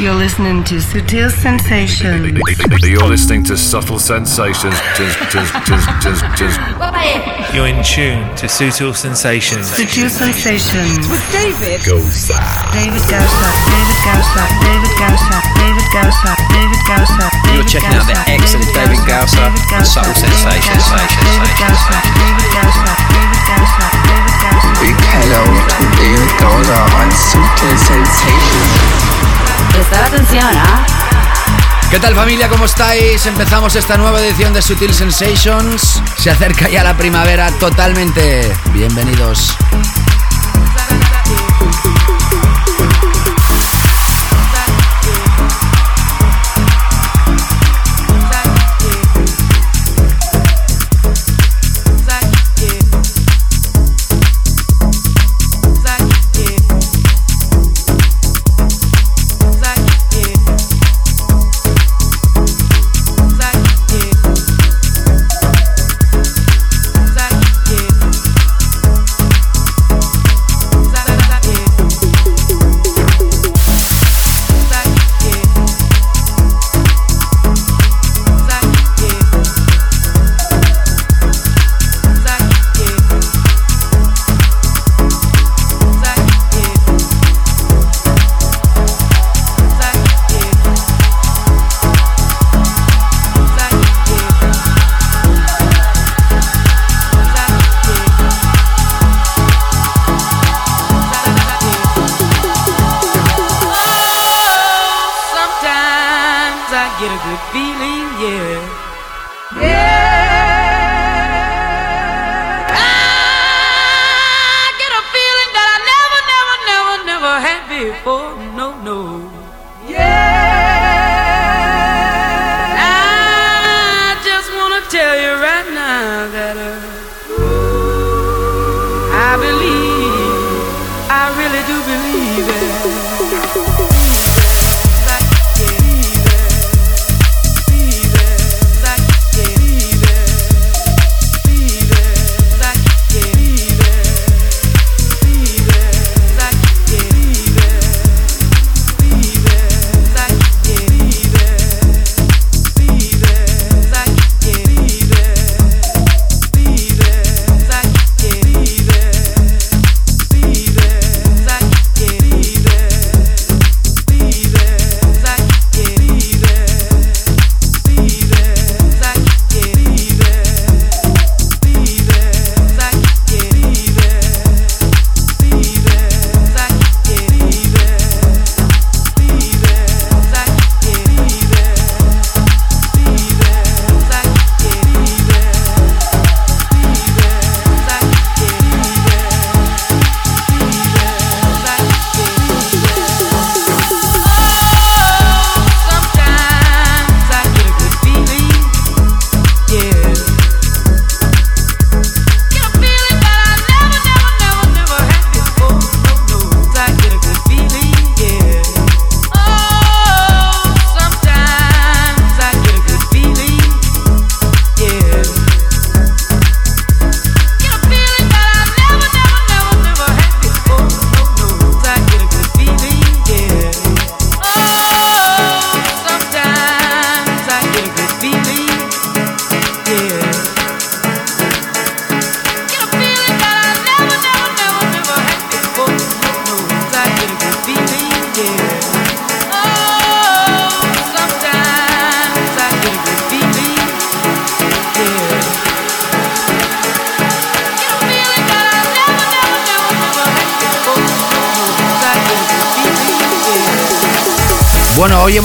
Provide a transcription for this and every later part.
You're listening to Sutil Sensations. You're listening to Subtle Sensations. You're in tune to Sutil Sensations. Sutil Sensations. With David Gausa. David Gausa. David Gausa. David Gausa. David Gausa. David Gausa. You're checking out the excellent David Gausa and Subtle Sensations. David Gausa. David Gausa. David Gausa. David Gausa. Big hello to David Gausa on Sutil Sensations. Prestar atención, ¿ah? ¿Qué tal familia? ¿Cómo estáis? Empezamos esta nueva edición de Sutil Sensations. Se acerca ya la primavera totalmente. Bienvenidos.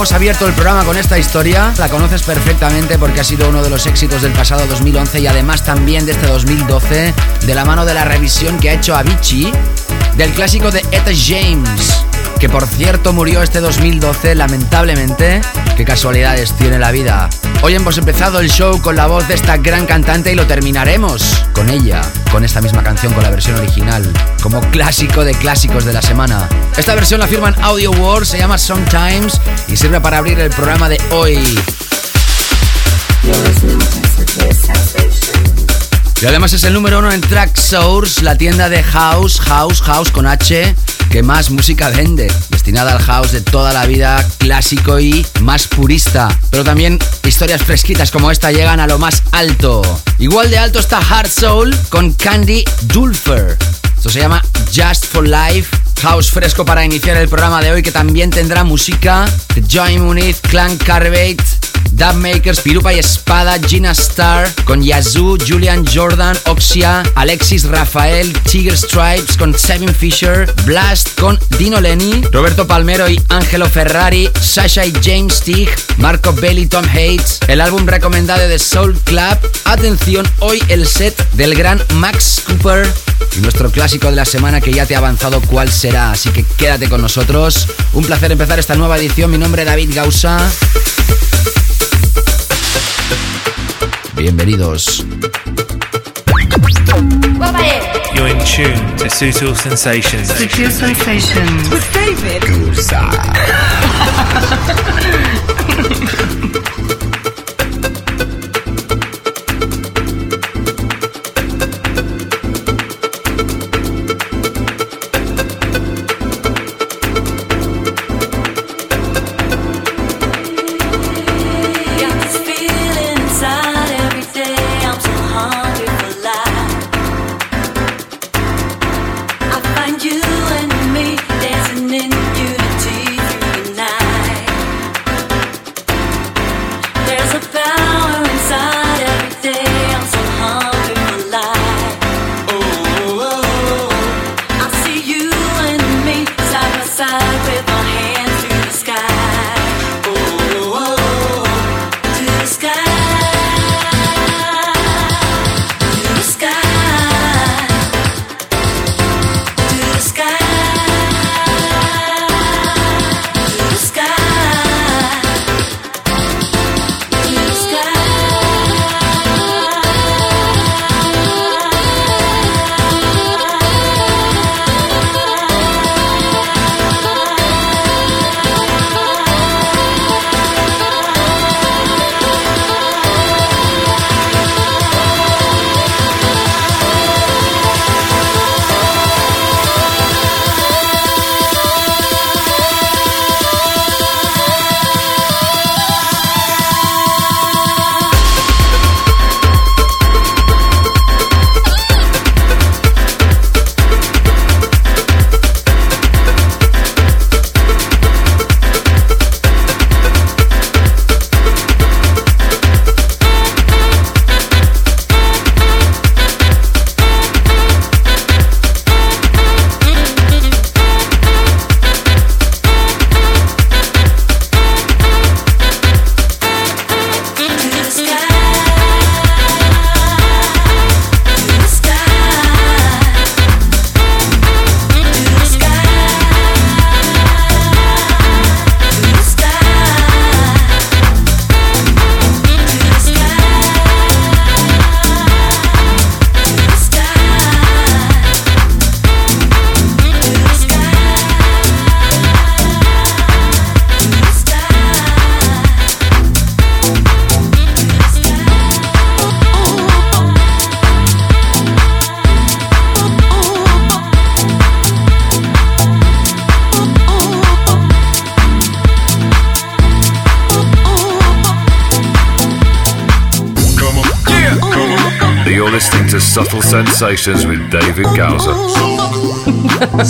Hemos abierto el programa con esta historia. La conoces perfectamente porque ha sido uno de los éxitos del pasado 2011 y además también de este 2012, de la mano de la revisión que ha hecho Avicii del clásico de Etta James, que por cierto murió este 2012, lamentablemente. Qué casualidades tiene la vida. Hoy hemos empezado el show con la voz de esta gran cantante y lo terminaremos con ella, con esta misma canción, con la versión original, como clásico de clásicos de la semana. Esta versión la firman Audio World, se llama Sometimes y sirve para abrir el programa de hoy. Y además es el número uno en Track Source, la tienda de House, House, House con H que más música vende, destinada al house de toda la vida, clásico y más purista. Pero también historias fresquitas como esta llegan a lo más alto. Igual de alto está Hard Soul con Candy Dulfer. Esto se llama Just for Life. House fresco para iniciar el programa de hoy que también tendrá música de Joy Muniz, Clan Carbate, Dubmakers, Pirupa y Espada, Gina Star, con Yazoo, Julian Jordan, Oxia, Alexis Rafael, Tiger Stripes, con Seven Fisher, Blast, con Dino Lenny, Roberto Palmero y Angelo Ferrari, Sasha y James Tig, Marco Belli, Tom Hates, el álbum recomendado de Soul Club. Atención, hoy el set del gran Max Cooper y nuestro clásico de la semana que ya te ha avanzado cuál será, así que quédate con nosotros. Un placer empezar esta nueva edición. Mi nombre es David Gausa. Bienvenidos. You're in tune to Sutil Sensations. Sutil Sensations. With David. Subtle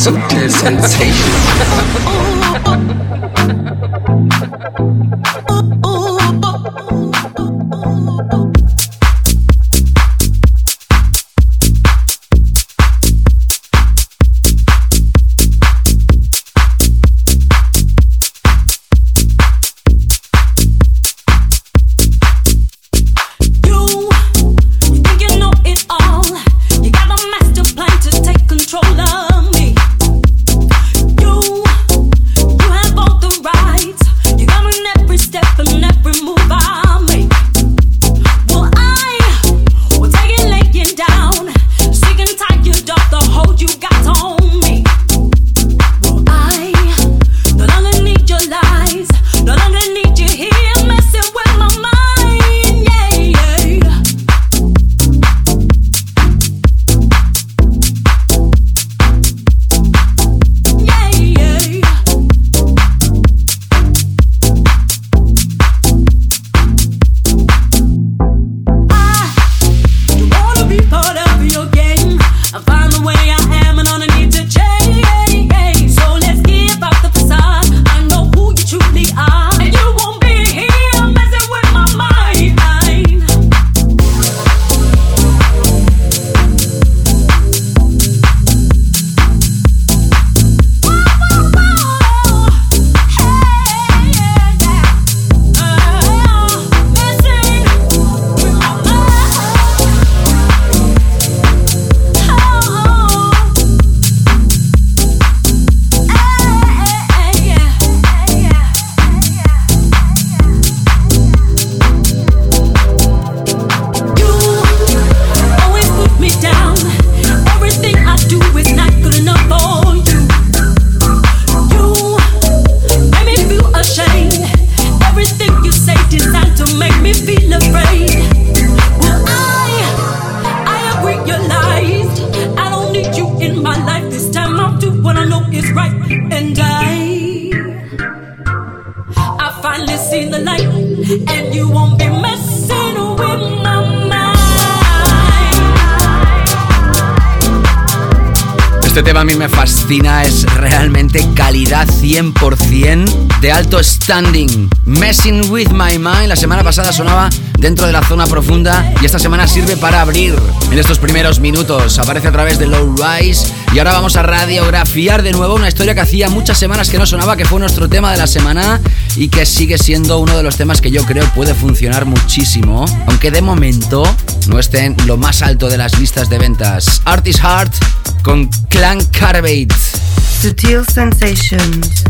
Subtle Sensations. Alto standing. Messing with my mind, la semana pasada sonaba dentro de la zona profunda y esta semana sirve para abrir en estos primeros minutos. Aparece a través de Low Rise y ahora vamos a radiografiar de nuevo una historia que hacía muchas semanas que no sonaba, que fue nuestro tema de la semana y que sigue siendo uno de los temas que yo creo puede funcionar muchísimo, aunque de momento no esté en lo más alto de las listas de ventas. Artist Heart con Clan Carbate. Sutil Sensations.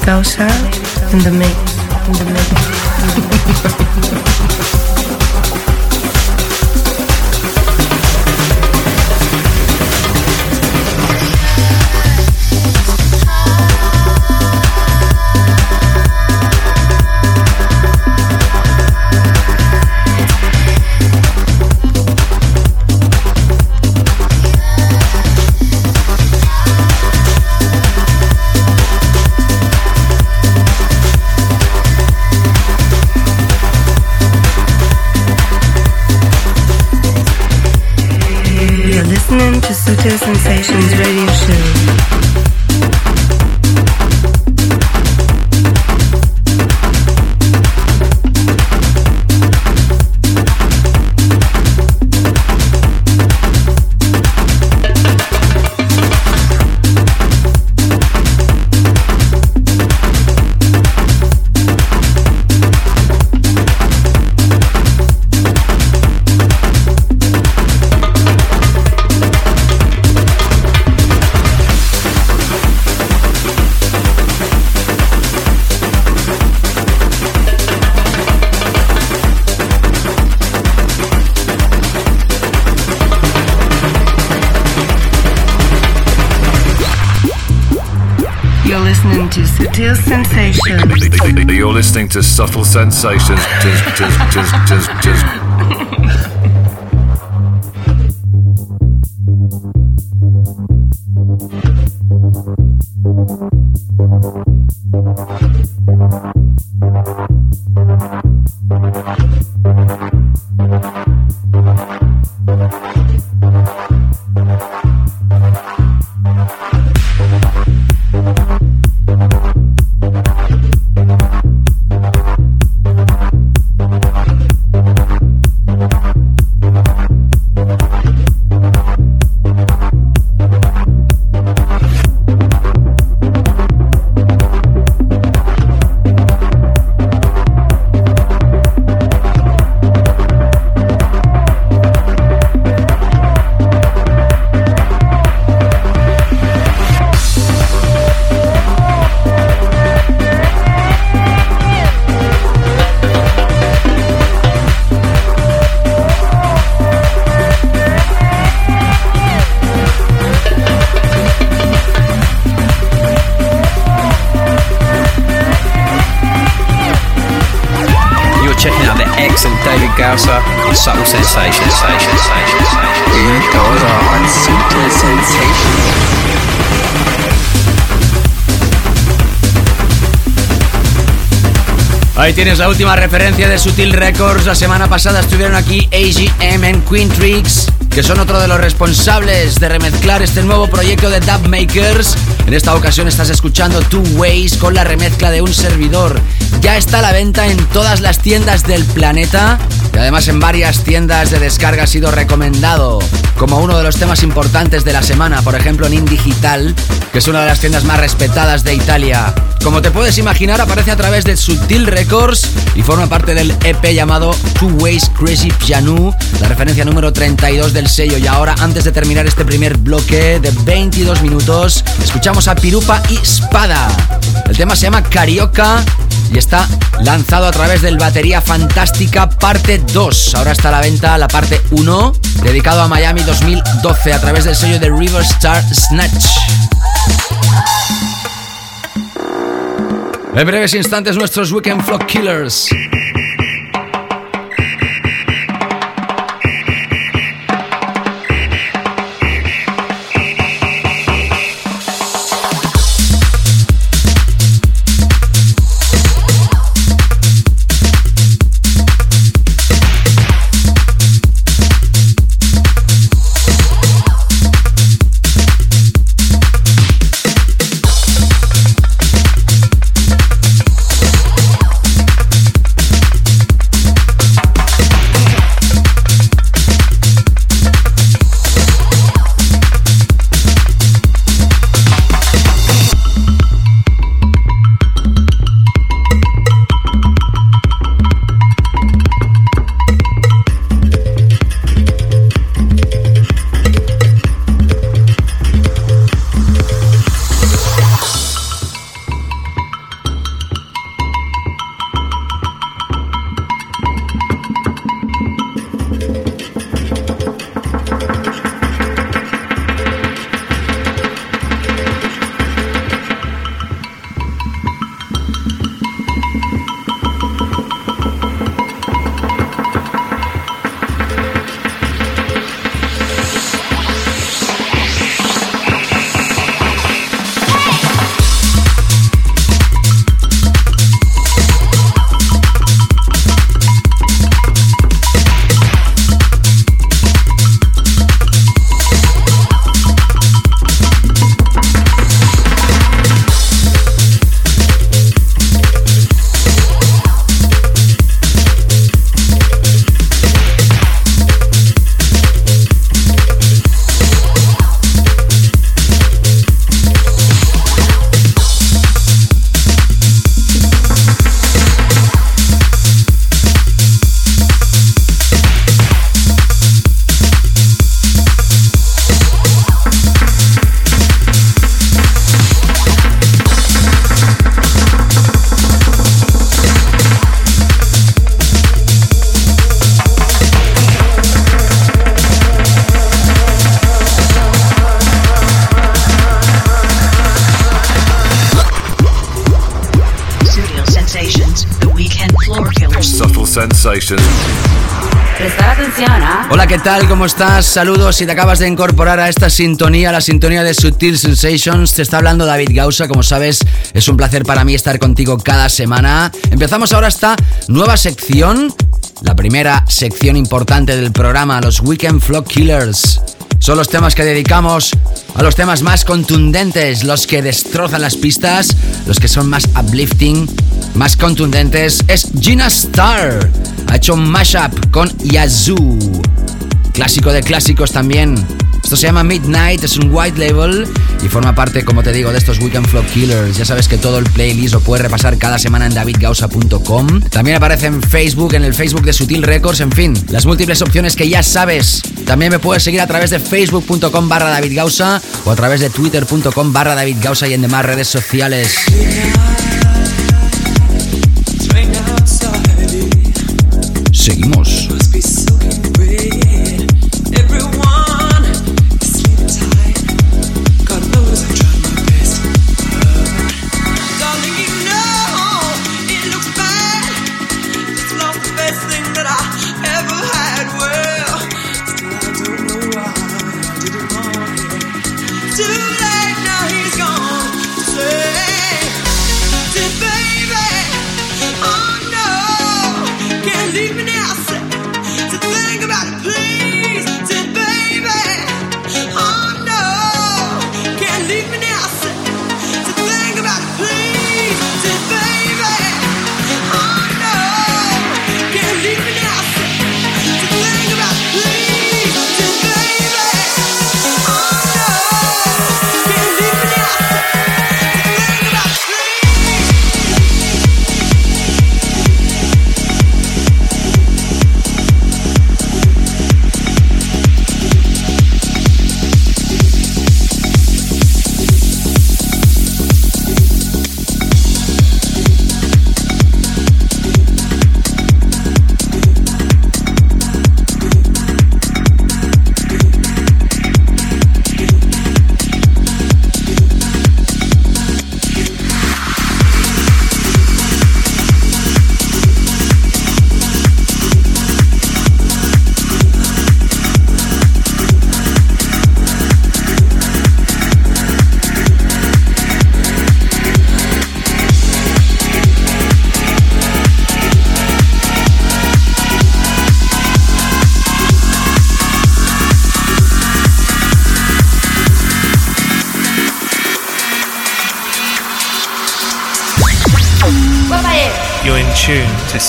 David Gausa to Subtle Sensations. Tienes la última referencia de Sutil Records. La semana pasada estuvieron aquí AGM en Queen Tricks, que son otro de los responsables de remezclar este nuevo proyecto de Dub Makers. En esta ocasión estás escuchando Two Ways con la remezcla de un servidor. Ya está a la venta en todas las tiendas del planeta y además en varias tiendas de descarga ha sido recomendado como uno de los temas importantes de la semana, por ejemplo en Indigital, que es una de las tiendas más respetadas de Italia. Como te puedes imaginar, aparece a través de Sutil Records y forma parte del EP llamado Two Ways Crazy Piano, la referencia número 32 del sello. Y ahora, antes de terminar este primer bloque de 22 minutos, escuchamos a Pirupa y Spada. El tema se llama Carioca y está lanzado a través del Batería Fantástica parte 2. Ahora está a la venta la parte 1, dedicado a Miami 2012 a través del sello de River Star Snatch. En breves instantes nuestros Weekend Flock Killers. Tal? ¿Cómo estás? Saludos. Si te acabas de incorporar a esta sintonía, la sintonía de Sutil Sensations, te está hablando David Gausa. Como sabes, es un placer para mí estar contigo cada semana. Empezamos ahora esta nueva sección, la primera sección importante del programa, los Weekend Flock Killers. Son los temas que dedicamos a los temas más contundentes, los que destrozan las pistas, los que son más uplifting, más contundentes. Es Gina Star. Ha hecho un mashup con Yazoo. Clásico de clásicos también. Esto se llama Midnight, es un white label y forma parte, como te digo, de estos Weekend Flow Killers. Ya sabes que todo el playlist lo puedes repasar cada semana en davidgausa.com. También aparece en Facebook, en el Facebook de Sutil Records, en fin, las múltiples opciones que ya sabes. También me puedes seguir a través de facebook.com barra davidgausa o a través de twitter.com barra davidgausa y en demás redes sociales.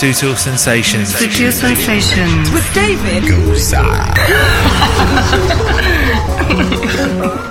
Sutil Sensations. Sutil Sensations. With David. You're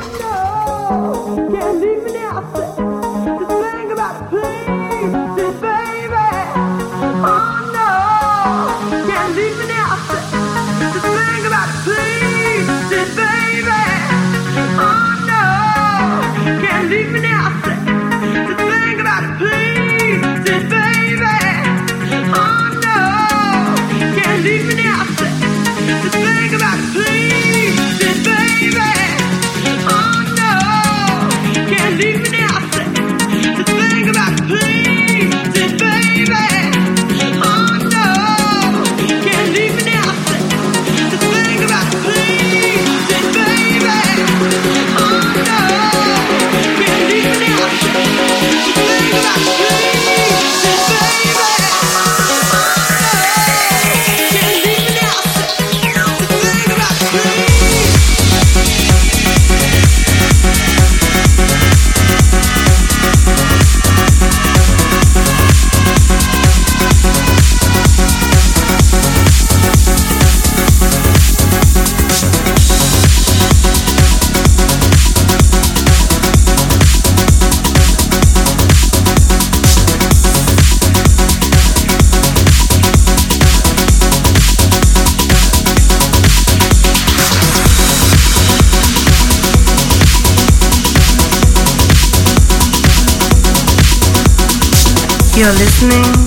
listening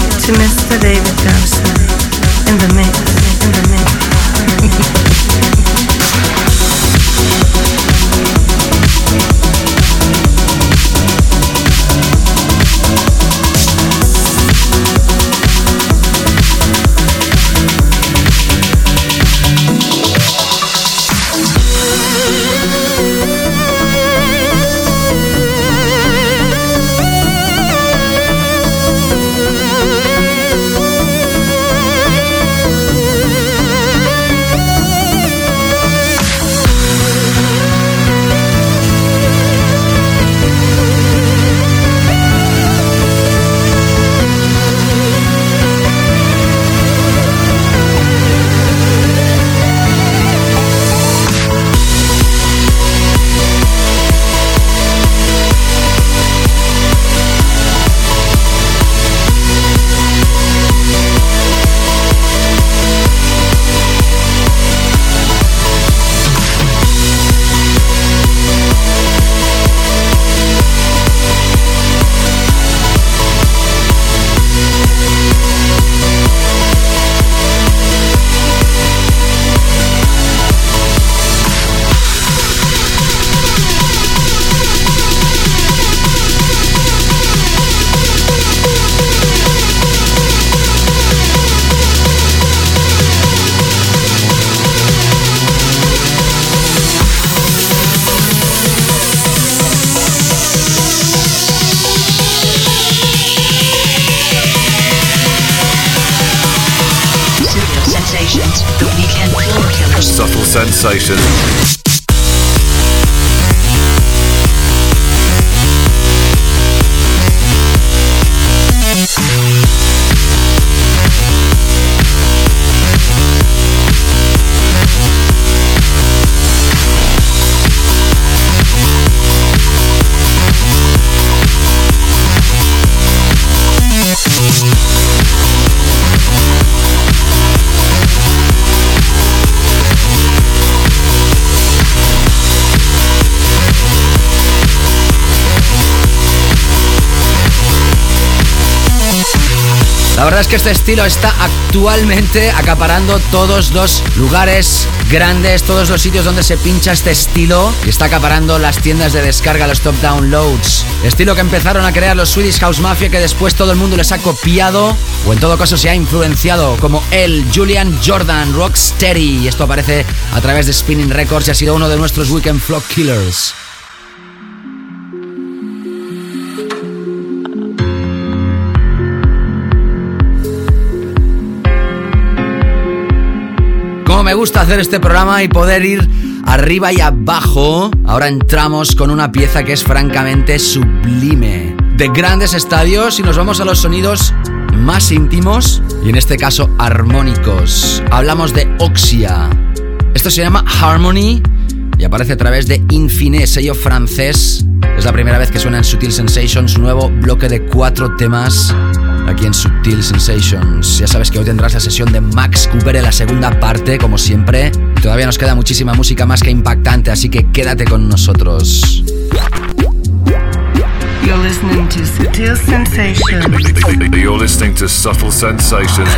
es que este estilo está actualmente acaparando todos los lugares grandes, todos los sitios donde se pincha este estilo y está acaparando las tiendas de descarga, los top downloads. Estilo que empezaron a crear los Swedish House Mafia que después todo el mundo les ha copiado o en todo caso se ha influenciado como el Julian Jordan Rocksteady. Esto aparece a través de Spinning Records y ha sido uno de nuestros Weekend Flock Killers. Me gusta hacer este programa y poder ir arriba y abajo. Ahora entramos con una pieza que es francamente sublime. De grandes estadios y nos vamos a los sonidos más íntimos y en este caso armónicos. Hablamos de Oxia. Esto se llama Harmony y aparece a través de Infine, sello francés. Es la primera vez que suena en Sutil Sensations, nuevo bloque de cuatro temas aquí en Subtil Sensations. Ya sabes que hoy tendrás la sesión de Max Cooper en la segunda parte, como siempre. Y todavía nos queda muchísima música más que impactante, así que quédate con nosotros. You're listening to Subtle Sensations. You're listening to Subtle Sensations.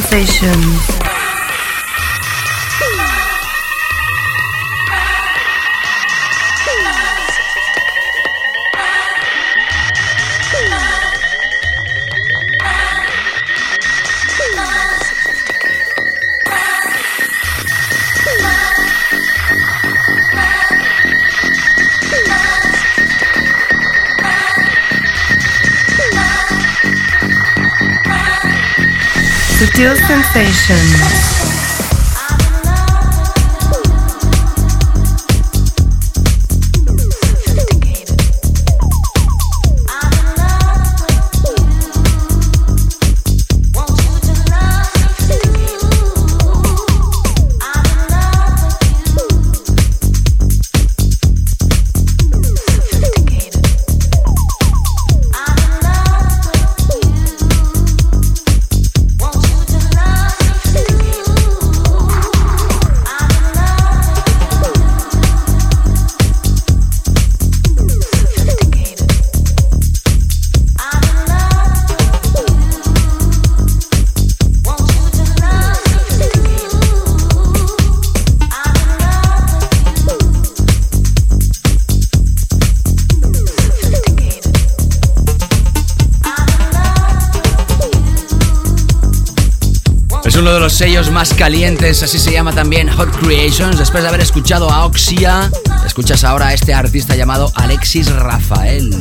Sutil Sutil sensations. Los sellos más calientes, así se llama también Hot Creations. Después de haber escuchado a Oxia, escuchas ahora a este artista llamado Alexis Rafael.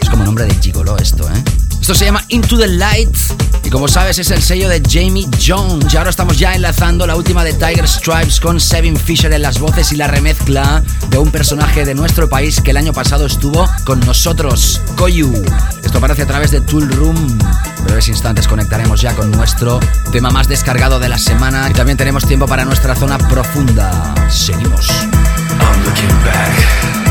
Es como nombre de gigolo esto, ¿eh? Esto se llama Into the Light y como sabes es el sello de Jamie Jones. Y ahora estamos ya enlazando la última de Tiger Stripes con Sevin Fisher en las voces y la remezcla de un personaje de nuestro país que el año pasado estuvo con nosotros, Koyu. Esto aparece a través de Tool Room. En breves instantes conectaremos ya con nuestro tema más descargado de la semana y también tenemos tiempo para nuestra zona profunda. Seguimos. I'm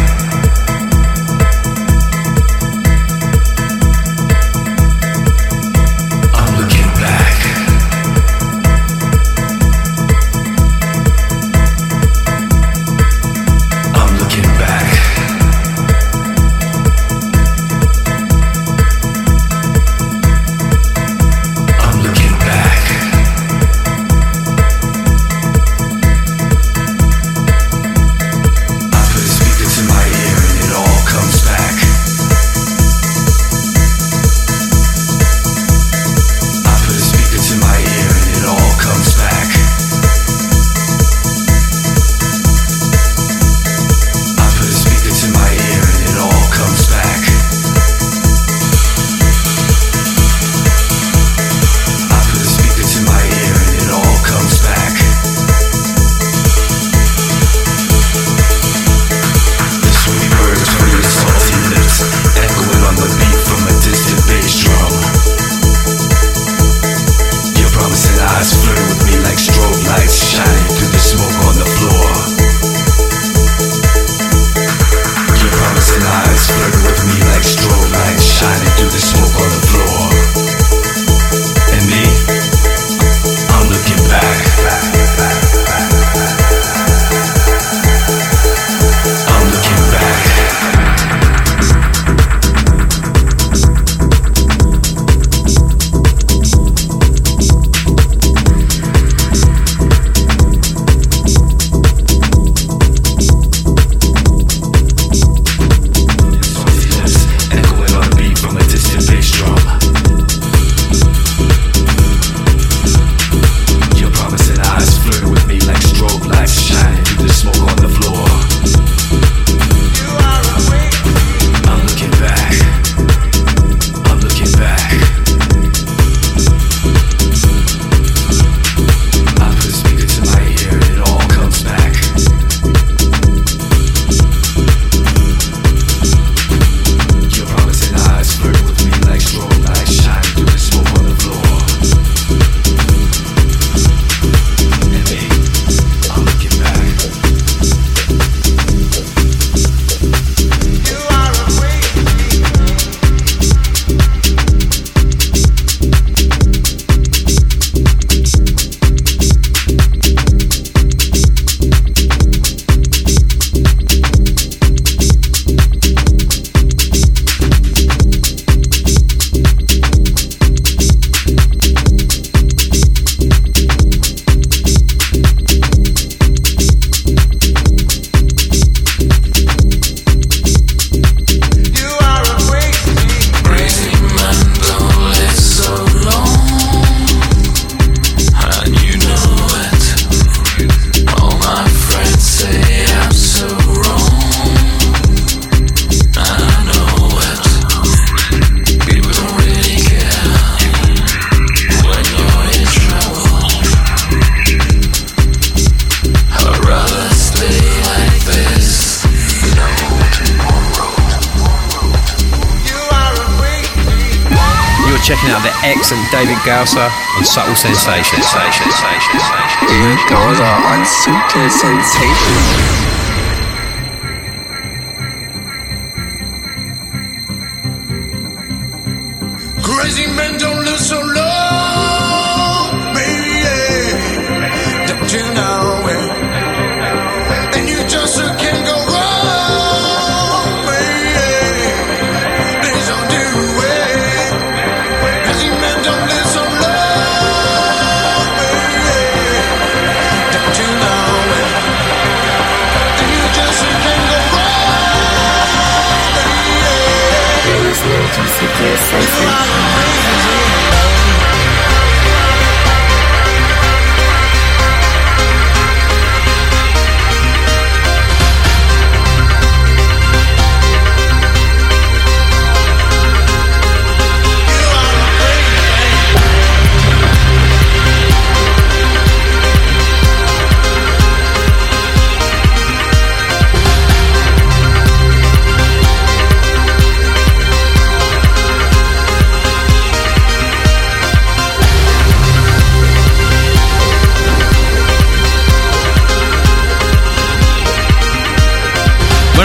on Subtle Sensations. David Gausser on Subtle Sensations.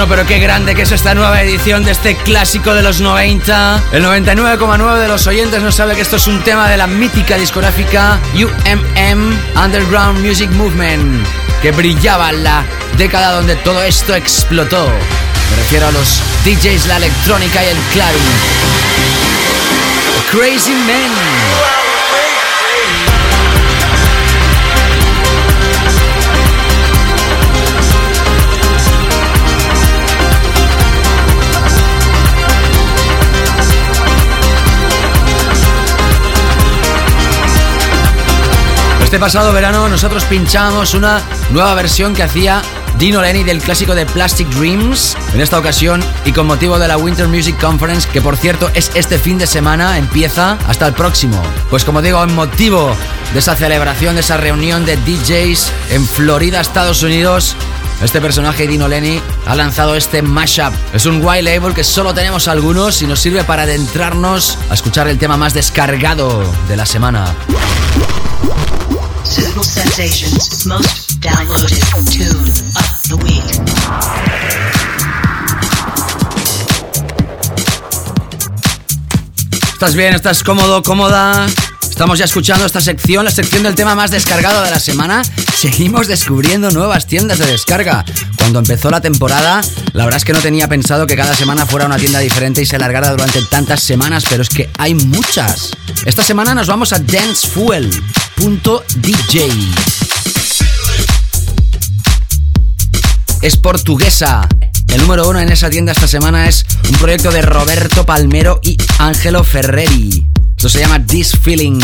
Pero qué grande que es esta nueva edición de este clásico de los 90. El 99,9 de los oyentes no sabe que esto es un tema de la mítica discográfica UMM Underground Music Movement, que brillaba en la década donde todo esto explotó. Me refiero a los DJs, la electrónica y el clarín. Crazy Men. Este pasado verano nosotros pinchamos una nueva versión que hacía Dino Lenny del clásico de Plastic Dreams. En esta ocasión y con motivo de la Winter Music Conference, que por cierto es este fin de semana, empieza hasta el próximo. Pues como digo, en motivo de esa celebración, de esa reunión de DJs en Florida, Estados Unidos, este personaje Dino Lenny ha lanzado este mashup. Es un white label que solo tenemos algunos y nos sirve para adentrarnos a escuchar el tema más descargado de la semana. Suitable Sensations most downloaded tune of the week. ¿Estás bien? ¿Estás cómodo? ¿Cómoda? Estamos ya escuchando esta sección, la sección del tema más descargado de la semana. Seguimos descubriendo nuevas tiendas de descarga. Cuando empezó la temporada, la verdad es que no tenía pensado que cada semana fuera una tienda diferente y se alargara durante tantas semanas, pero es que hay muchas. Esta semana nos vamos a dancefuel.dj. Es portuguesa. El número uno en esa tienda esta semana es un proyecto de Roberto Palmero y Angelo Ferreri. Esto se llama This Feeling.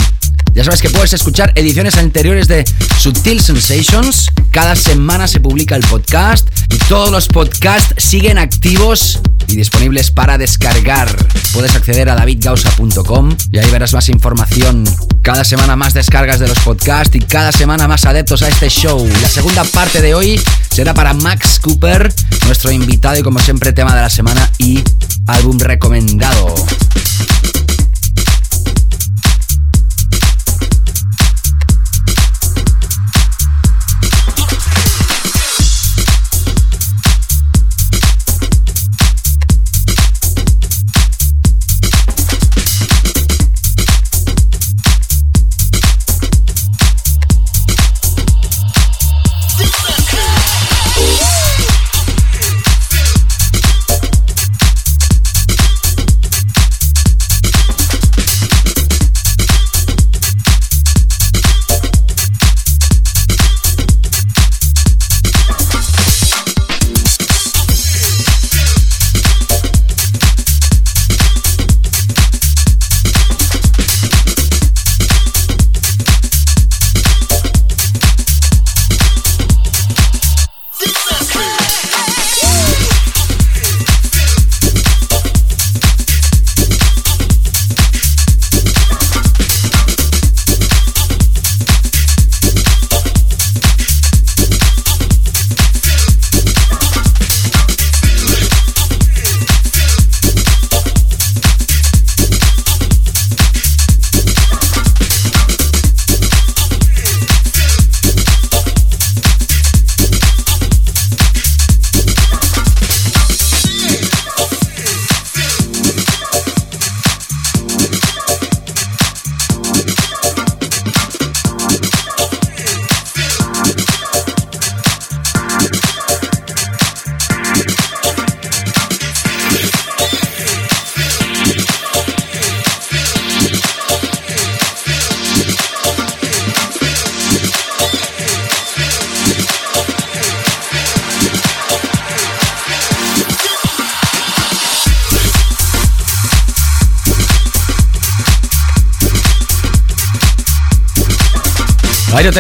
Ya sabes que puedes escuchar ediciones anteriores de Sutil Sensations. Cada semana se publica el podcast y todos los podcasts siguen activos y disponibles para descargar. Puedes acceder a davidgausa.com y ahí verás más información. Cada semana más descargas de los podcasts y cada semana más adeptos a este show. La segunda parte de hoy será para Max Cooper, nuestro invitado y como siempre tema de la semana y álbum recomendado.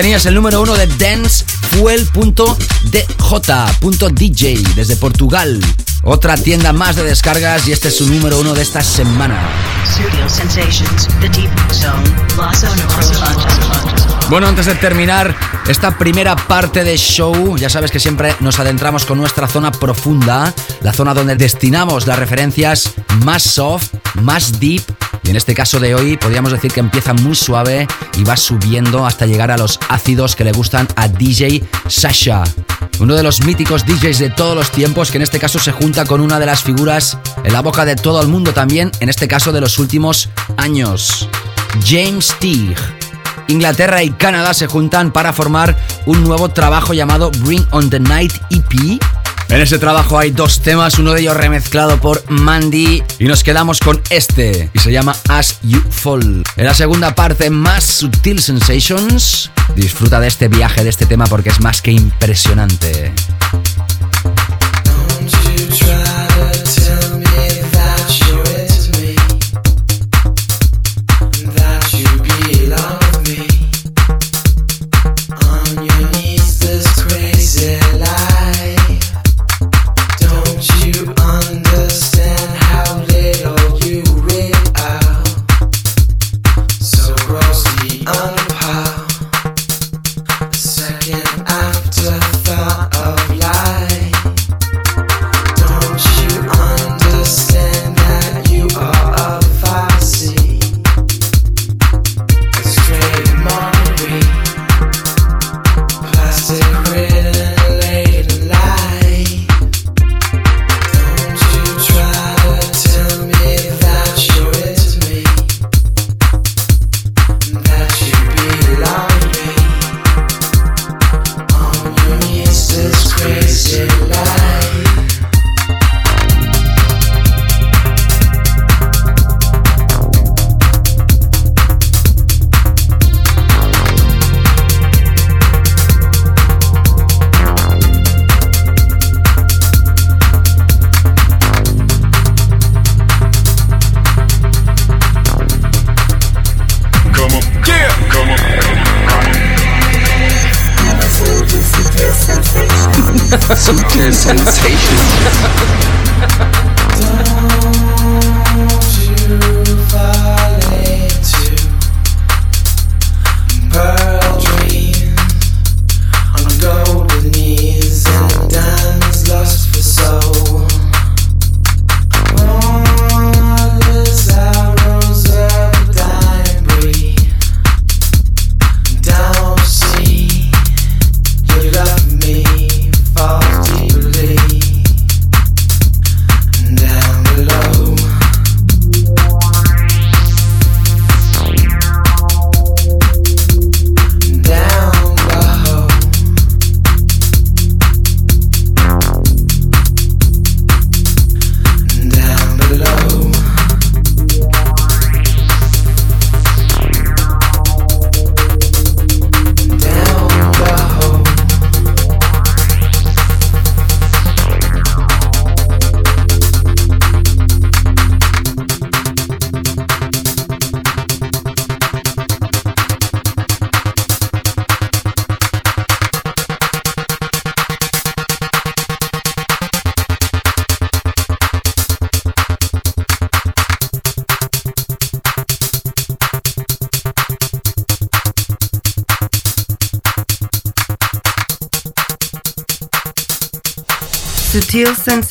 Tenías, el número uno de Dance Fuel.dj.dj desde Portugal. Otra tienda más de descargas y este es su número uno de esta semana. Bueno, antes de terminar esta primera parte de show, ya sabes que siempre nos adentramos con nuestra zona profunda, la zona donde destinamos las referencias más soft, más deep. En este caso de hoy podríamos decir que empieza muy suave y va subiendo hasta llegar a los ácidos que le gustan a DJ Sasha. Uno de los míticos DJs de todos los tiempos que en este caso se junta con una de las figuras en la boca de todo el mundo también, en este caso de los últimos años. James Teague. Inglaterra y Canadá se juntan para formar un nuevo trabajo llamado Bring on the Night EP. En ese trabajo hay dos temas, uno de ellos remezclado por Mandy y nos quedamos con este y se llama As You Fall. En la segunda parte más Sutil Sensations, disfruta de este viaje de este tema porque es más que impresionante. Sutil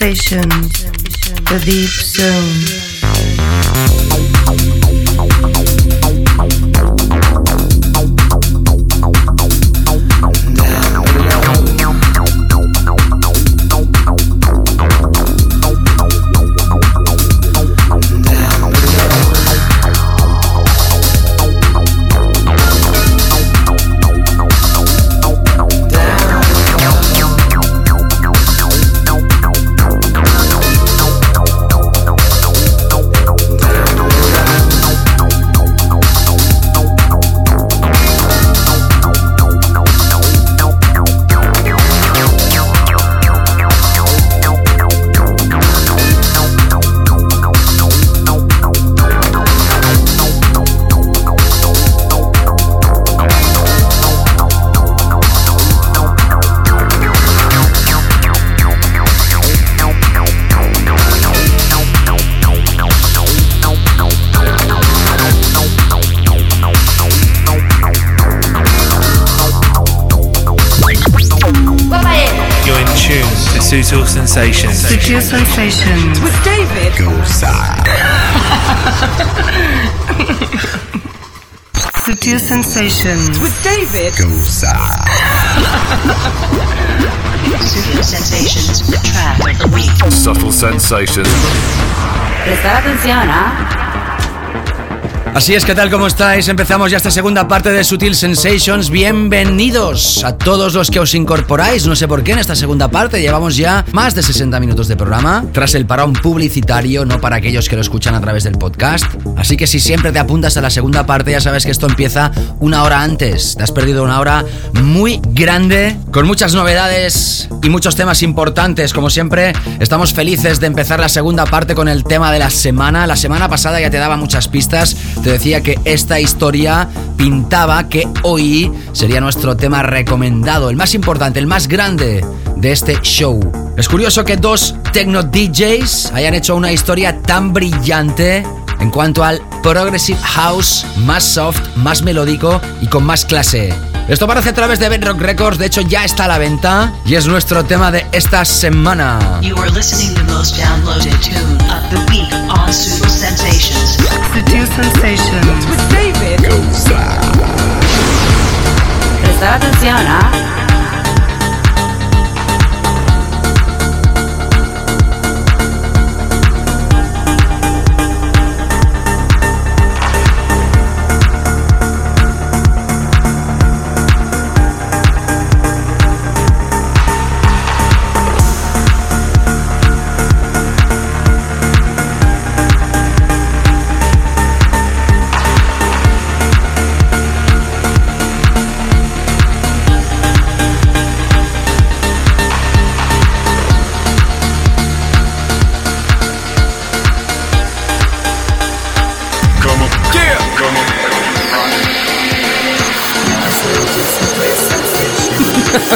Sutil Sutil Sensations. With David. Sutil Sensations, the track of the week. Subtle sensations. Prestar atención, ¿ah? Así es, ¿qué tal? ¿Cómo estáis? Empezamos ya esta segunda parte de Sutil Sensations. Bienvenidos a todos los que os incorporáis. No sé por qué en esta segunda parte llevamos ya más de 60 minutos de programa. Tras el parón publicitario, no para aquellos que lo escuchan a través del podcast. Así que si siempre te apuntas a la segunda parte, ya sabes que esto empieza una hora antes. Te has perdido una hora muy grande, con muchas novedades y muchos temas importantes. Como siempre, estamos felices de empezar la segunda parte con el tema de la semana. La semana pasada ya te daba muchas pistas decía que esta historia pintaba que hoy sería nuestro tema recomendado, el más importante, el más grande de este show. Es curioso que dos techno DJs hayan hecho una historia tan brillante en cuanto al Progressive House más soft, más melódico y con más clase. Esto aparece a través de Bedrock Records, de hecho ya está a la venta y es nuestro tema de esta semana. You are listening to the most downloaded tune of the week on Sutil Sensations. Sutil Sensations. With David. Prestar atención, ¿ah? Come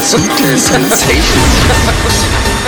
sensations.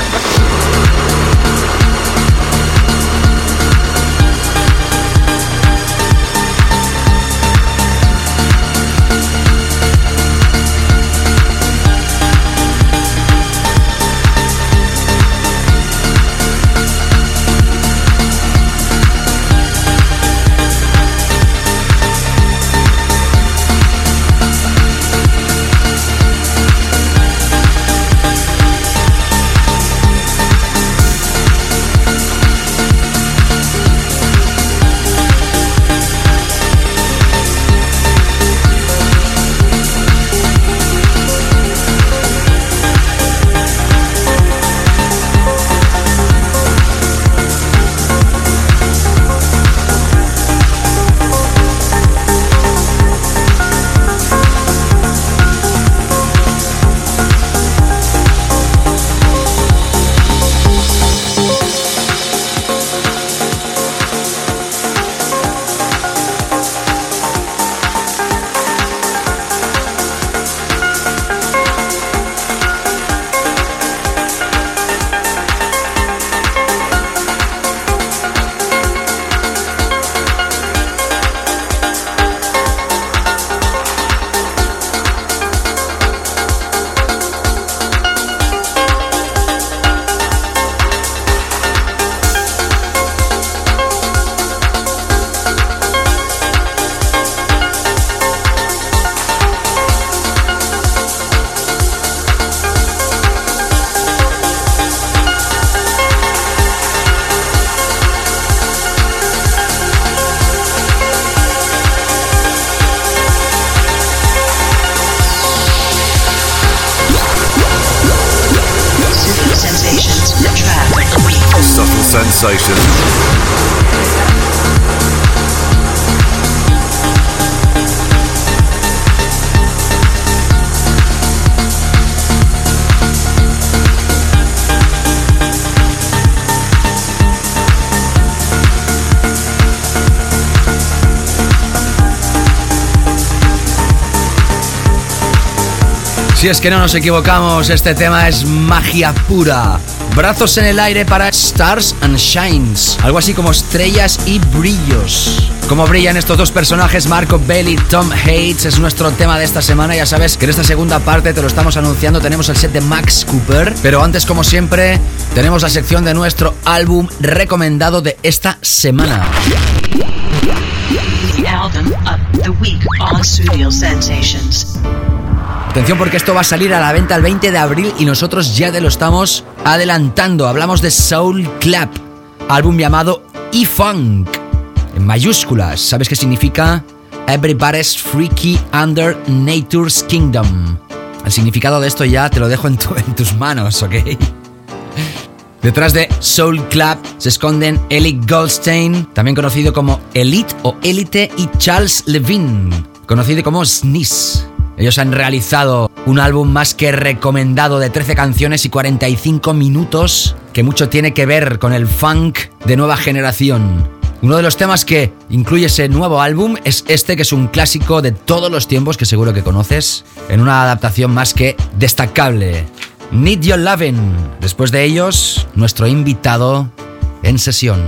Si es que no nos equivocamos, este tema es magia pura. Brazos en el aire para Stars and Shines. Algo así como estrellas y brillos. Como brillan estos dos personajes, Marco Bell y Tom Hates, es nuestro tema de esta semana. Ya sabes que en esta segunda parte te lo estamos anunciando. Tenemos el set de Max Cooper. Pero antes, como siempre, tenemos la sección de nuestro álbum recomendado de esta semana. Week on Sensations. Atención porque esto va a salir a la venta el 20 de abril y nosotros ya te lo estamos adelantando. Hablamos de Soul Clap, álbum llamado E-Funk, en mayúsculas. ¿Sabes qué significa? Everybody's Freaky Under Nature's Kingdom. El significado de esto ya te lo dejo en, tu- en tus manos, ¿ok? Detrás de Soul Clap se esconden Ellie Goldstein, también conocido como Elite o Elite, y Charles Levine, conocido como Sneeze. Ellos han realizado un álbum más que recomendado de 13 canciones y 45 minutos, que mucho tiene que ver con el funk de nueva generación. Uno de los temas que incluye ese nuevo álbum es este, que es un clásico de todos los tiempos que seguro que conoces, en una adaptación más que destacable. Need Your Lovin'. Después de ellos, nuestro invitado en sesión.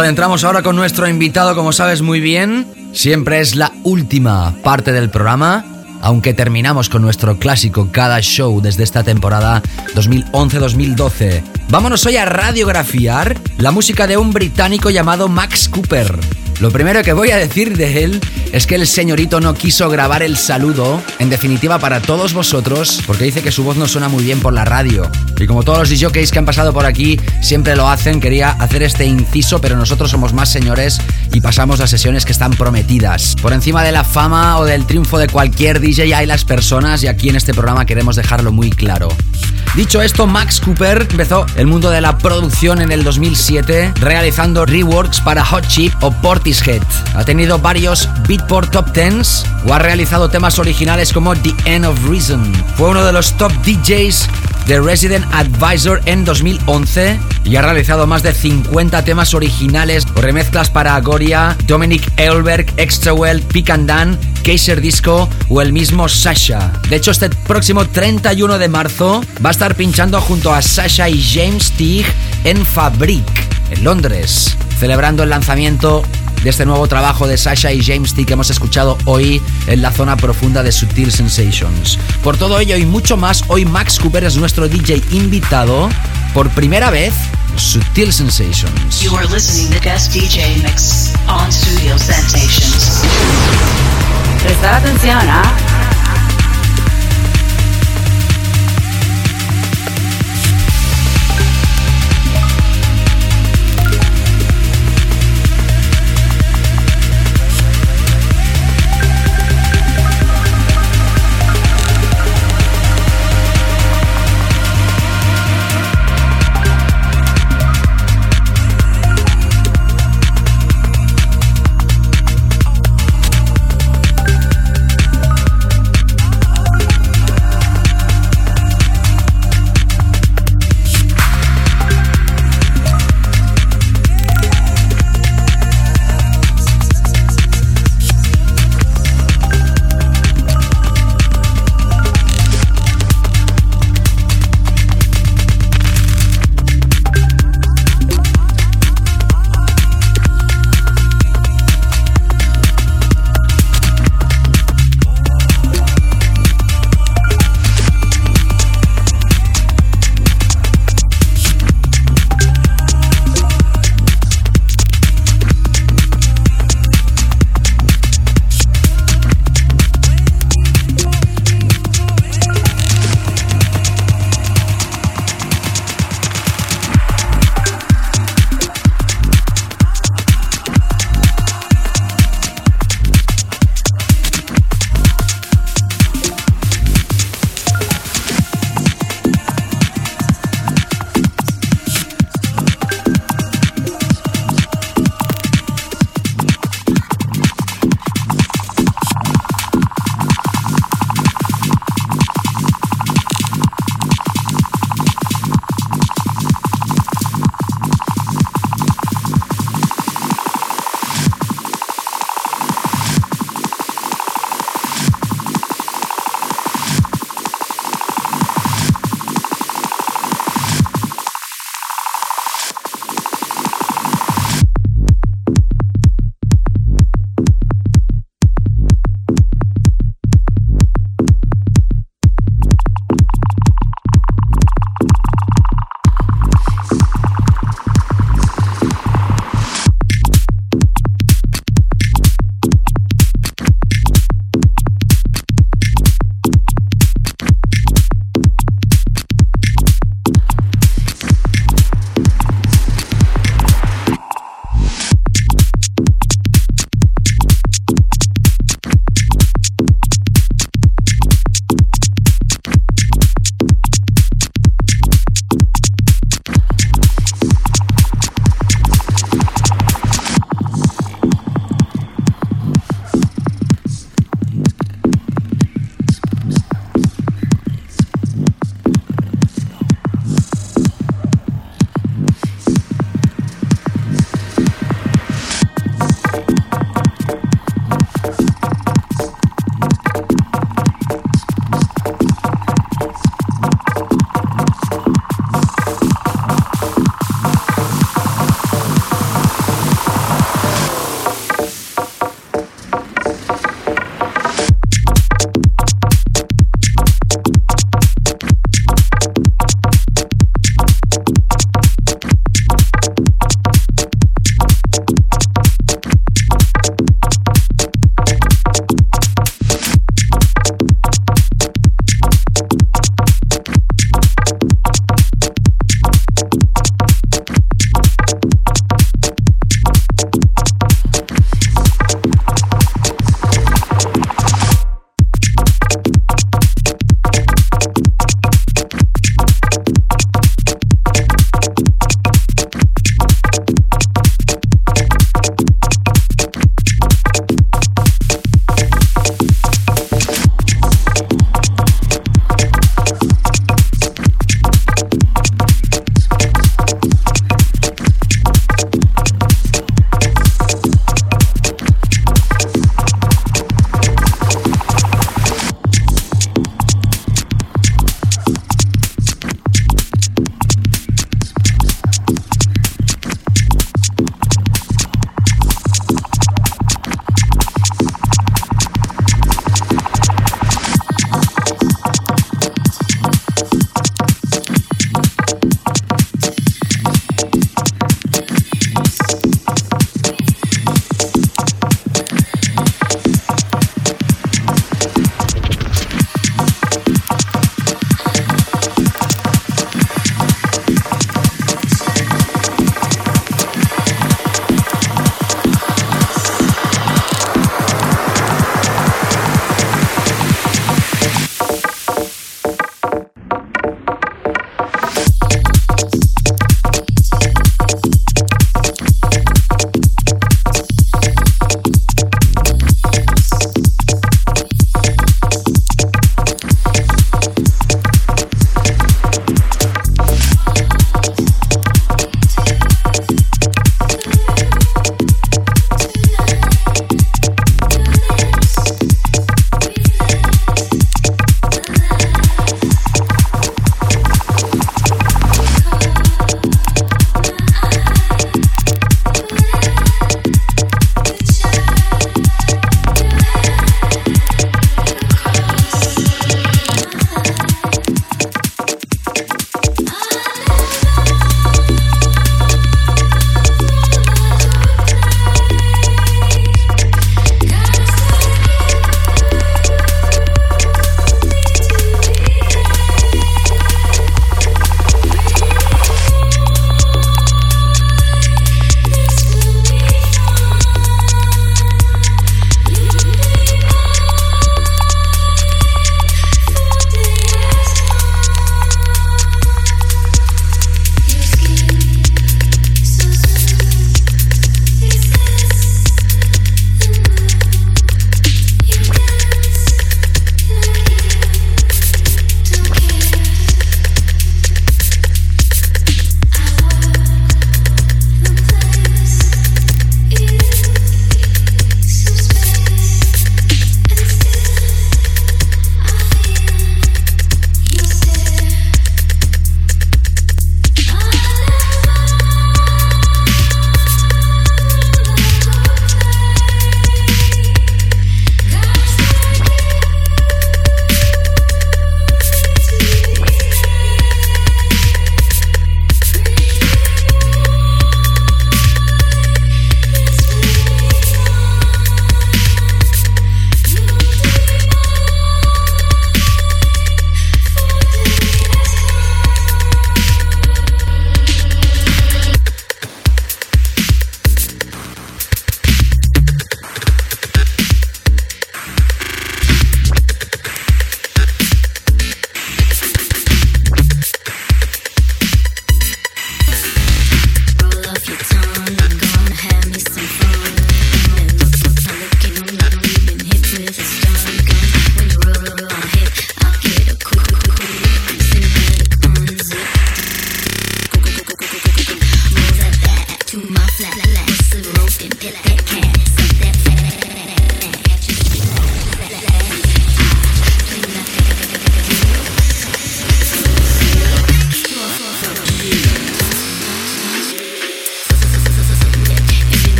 Adentramos ahora con nuestro invitado, como sabes muy bien. Siempre es la última parte del programa, aunque terminamos con nuestro clásico cada show desde esta temporada 2011-2012. Vámonos hoy a radiografiar la música de un británico llamado Max Cooper. Lo primero que voy a decir de él es que el señorito no quiso grabar el saludo, en definitiva para todos vosotros, porque dice que su voz no suena muy bien por la radio. Y como todos los DJs que han pasado por aquí siempre lo hacen, quería hacer este inciso, pero nosotros somos más señores y pasamos las sesiones que están prometidas. Por encima de la fama o del triunfo de cualquier DJ hay las personas y aquí en este programa queremos dejarlo muy claro. Dicho esto, Max Cooper empezó el mundo de la producción en el 2007 realizando reworks para Hot Chip o Portishead. Ha tenido varios Beatport Top Tens o ha realizado temas originales como The End of Reason. Fue uno de los top DJs de Resident Advisor en 2011 y ha realizado más de 50 temas originales o remezclas para Agoria, Dominic Eilberg, Extrawell, Pick and Dan, Kaiser Disco o el mismo Sasha. De hecho, este próximo 31 de marzo va a estar pinchando junto a Sasha y James Teague en Fabric, en Londres, celebrando el lanzamiento de este nuevo trabajo de Sasha y James T que hemos escuchado hoy en la zona profunda de Sutil Sensations. Por todo ello y mucho más, hoy Max Cooper es nuestro DJ invitado por primera vez Sutil Sensations. You are listening to guest DJ mix on Studio Sensations. Prestar atención, ¿ah?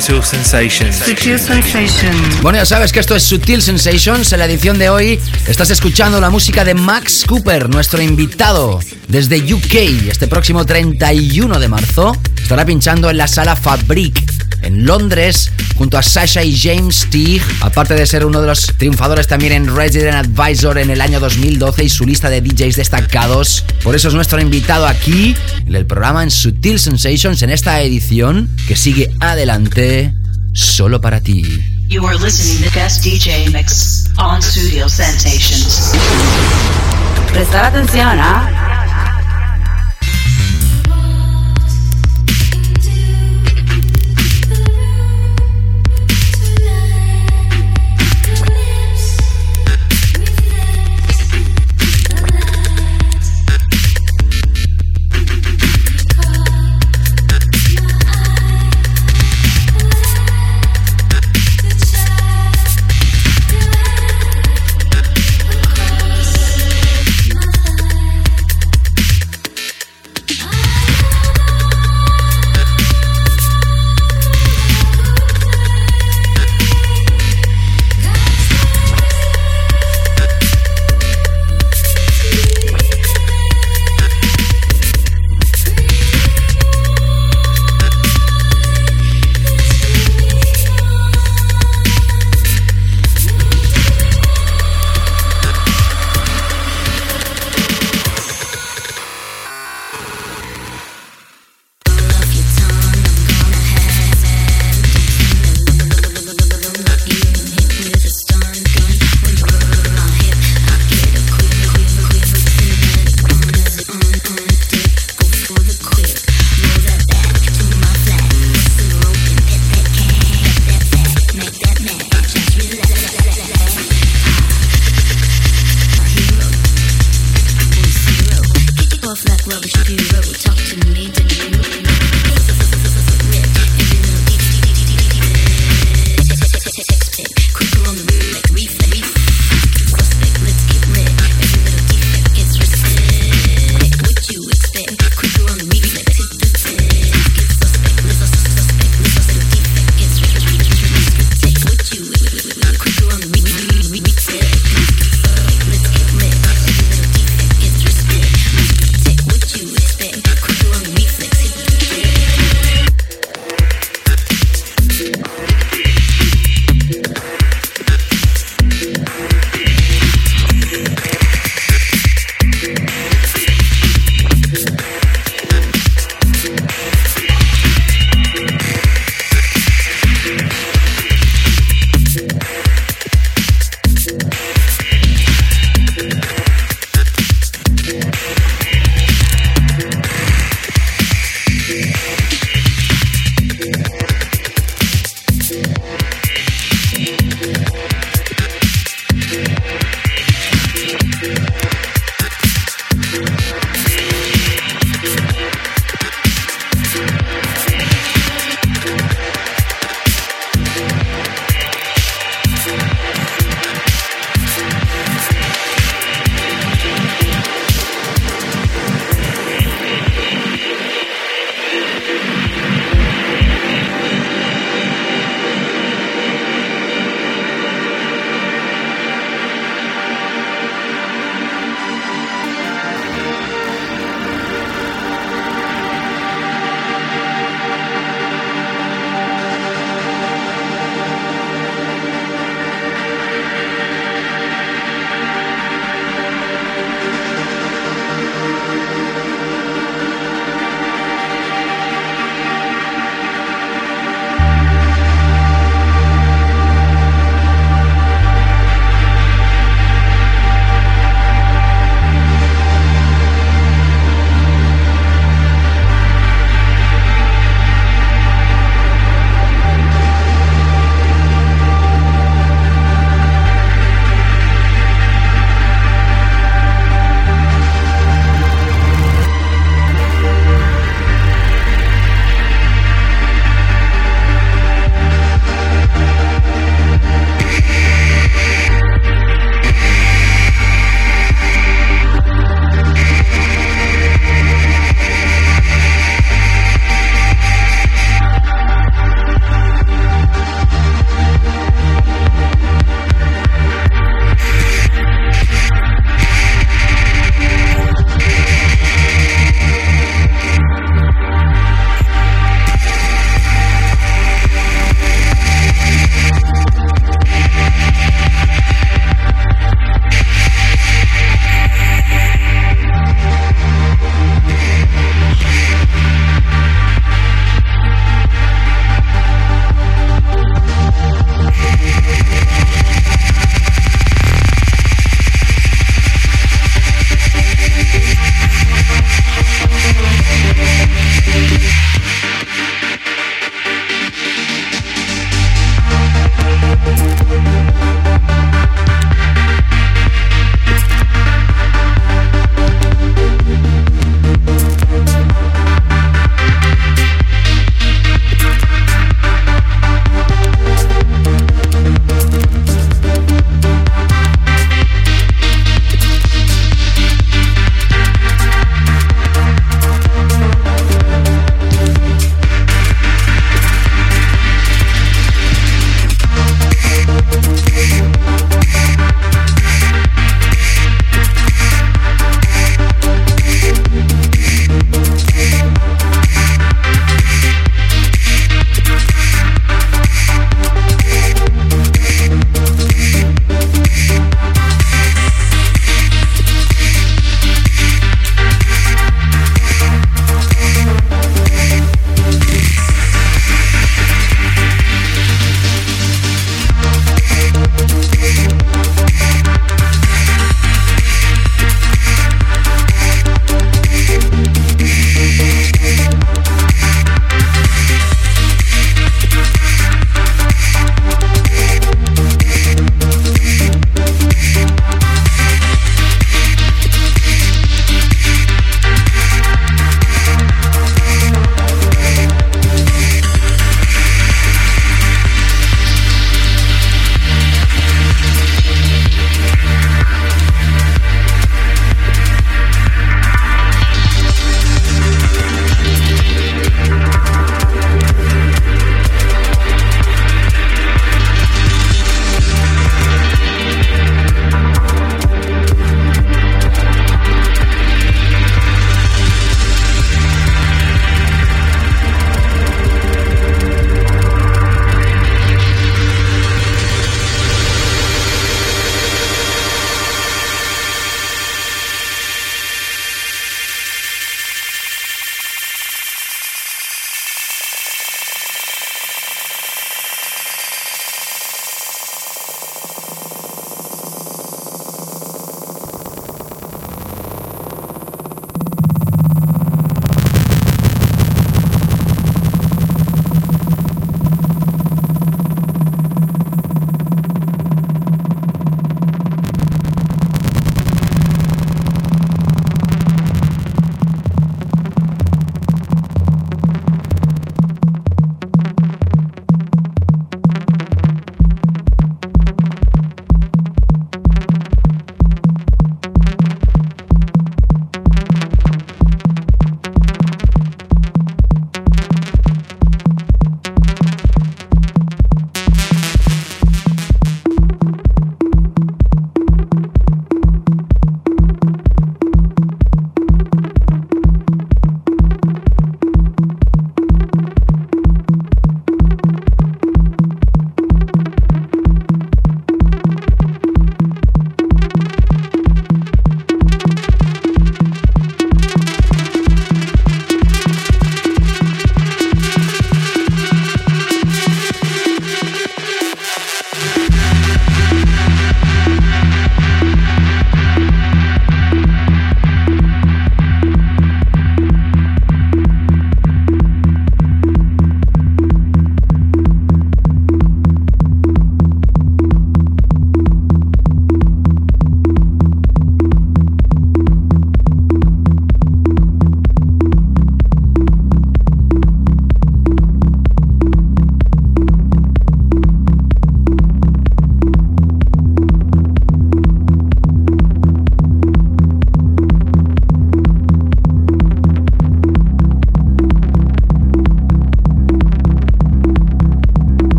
Sutil Sensations. Sutil Sensations. Bueno, ya sabes que esto es Sutil Sensations. En la edición de hoy estás escuchando la música de Max Cooper, nuestro invitado desde UK. Este próximo 31 de marzo estará pinchando en la sala Fabric en Londres junto a Sasha y James Teague, aparte de ser uno de los triunfadores también en Resident Advisor en el año 2012 y su lista de DJs destacados. Por eso es nuestro invitado aquí en el programa en Sutil Sensations en esta edición que sigue adelante solo para ti. You are listening to Guest DJ Mix on Studio Sensations. Prestar atención, ¿ah?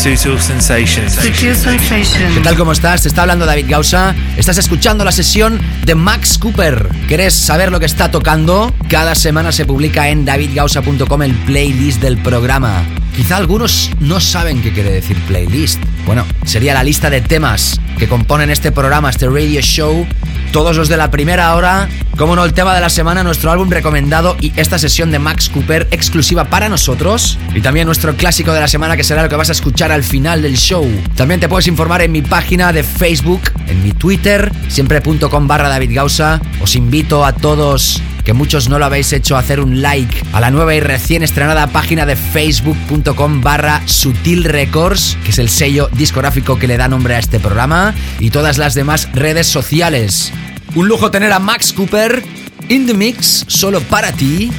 Sutil Sensations. Sutil Sensations. ¿Qué tal? ¿Cómo estás? Te está hablando David Gausa. Estás escuchando la sesión de Max Cooper. ¿Quieres saber lo que está tocando? Cada semana se publica en davidgausa.com el playlist del programa. Quizá algunos no saben qué quiere decir playlist. Bueno, sería la lista de temas que componen este programa, este radio show. Todos los de la primera hora, como no el tema de la semana, nuestro álbum recomendado y esta sesión de Max Cooper exclusiva para nosotros. Y también nuestro clásico de la semana que será lo que vas a escuchar al final del show. También te puedes informar en mi página de Facebook, en mi Twitter, siempre.com barra David Gausa. Os invito a todos que muchos no lo habéis hecho, hacer un like a la nueva y recién estrenada página de facebook.com barra Sutil Records, que es el sello discográfico que le da nombre a este programa, y todas las demás redes sociales. Un lujo tener a Max Cooper in the mix, solo para ti,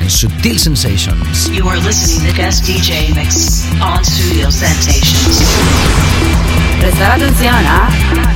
en Sutil Sensations. You are listening to guest DJ mix on Studio Sensations. Prestar atención, ¿ah?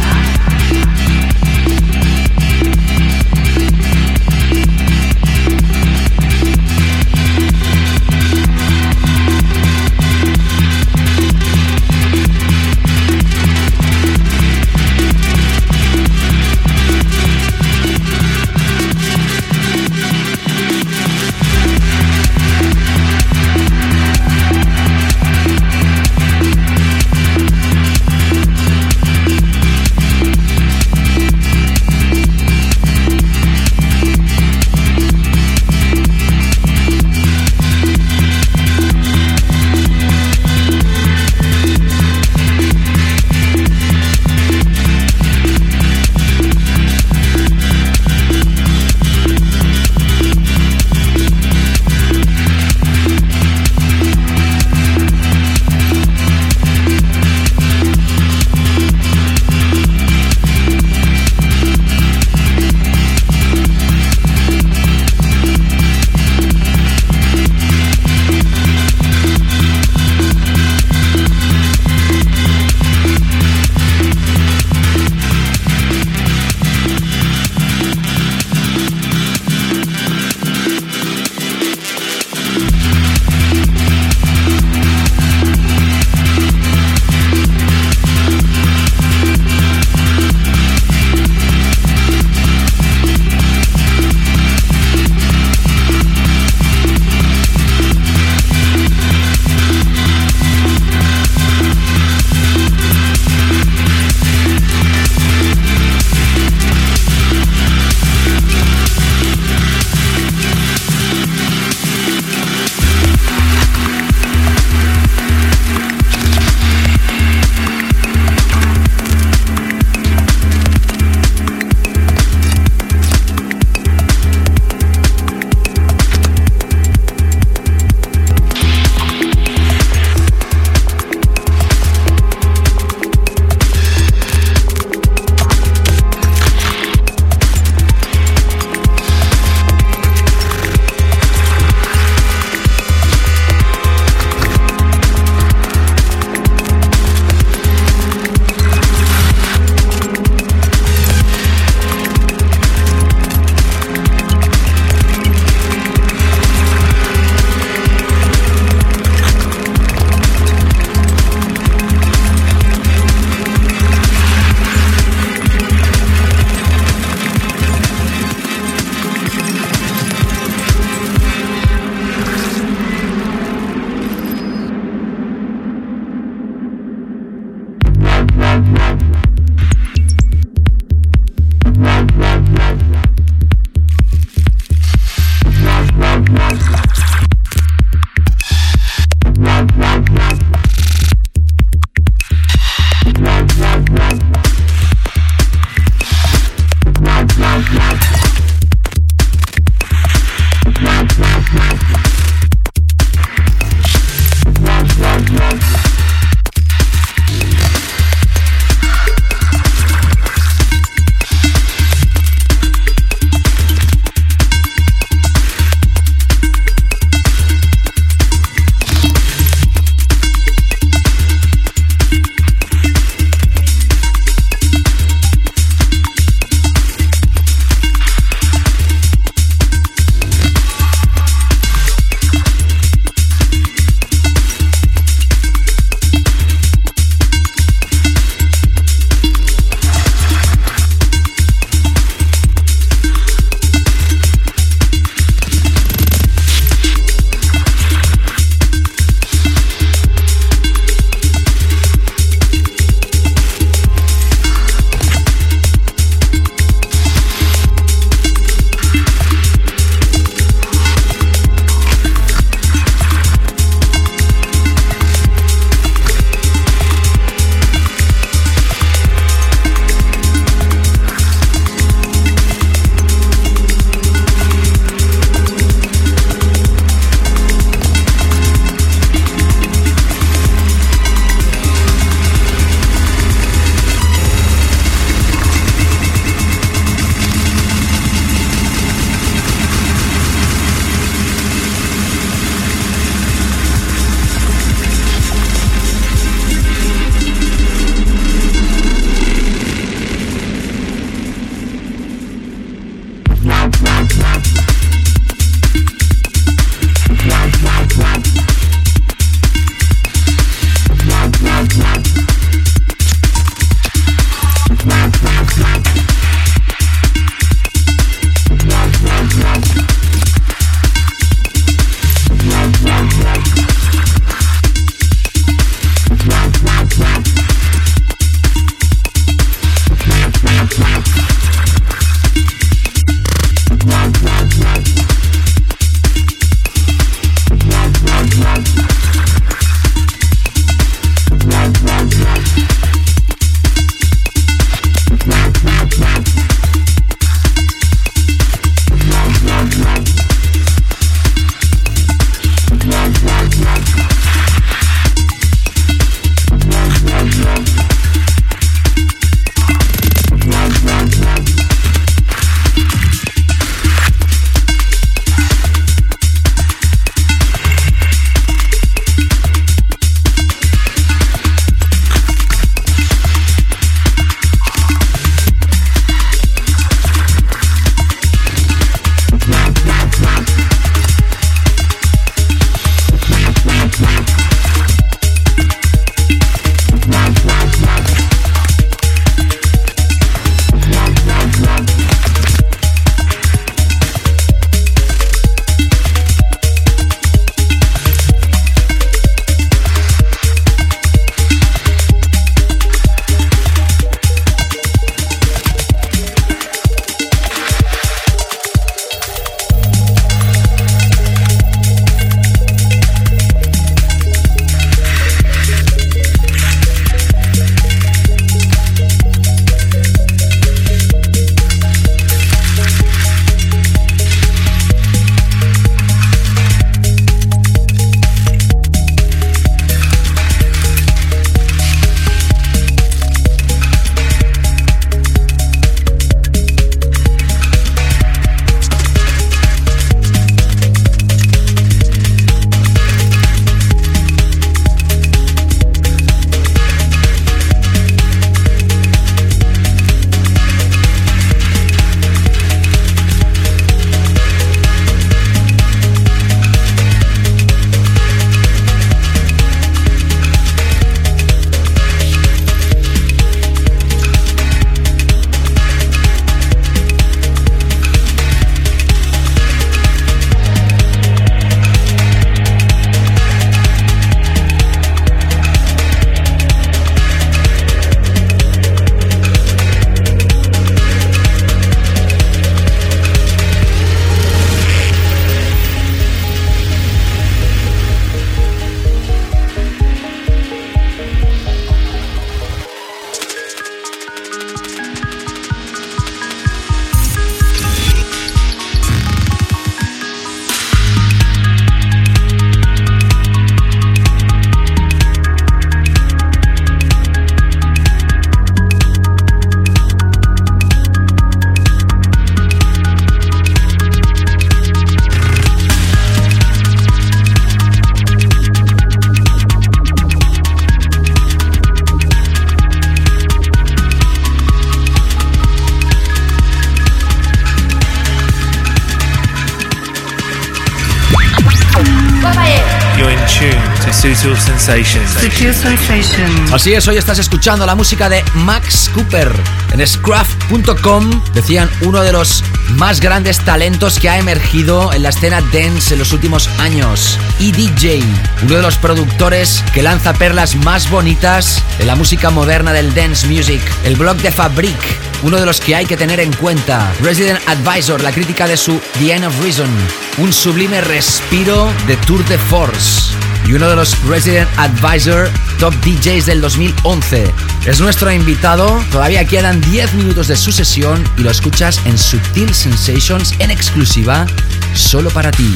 Sensations. Sutil Sensations. Así es, hoy estás escuchando la música de Max Cooper. En scruff.com decían uno de los más grandes talentos que ha emergido en la escena dance en los últimos años. EDJ, uno de los productores que lanza perlas más bonitas en la música moderna del dance music. El blog de Fabric, uno de los que hay que tener en cuenta. Resident Advisor, la crítica de su The End of Reason. Un sublime respiro de Tour de Force. Y uno de los Resident Advisor Top DJs del 2011. Es nuestro invitado. Todavía quedan 10 minutos de su sesión y lo escuchas en Subtil Sensations en exclusiva solo para ti.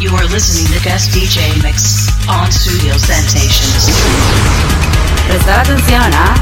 You are listening to Guest DJ Mix on Studio Sensations. Prestar atención, ¿ah?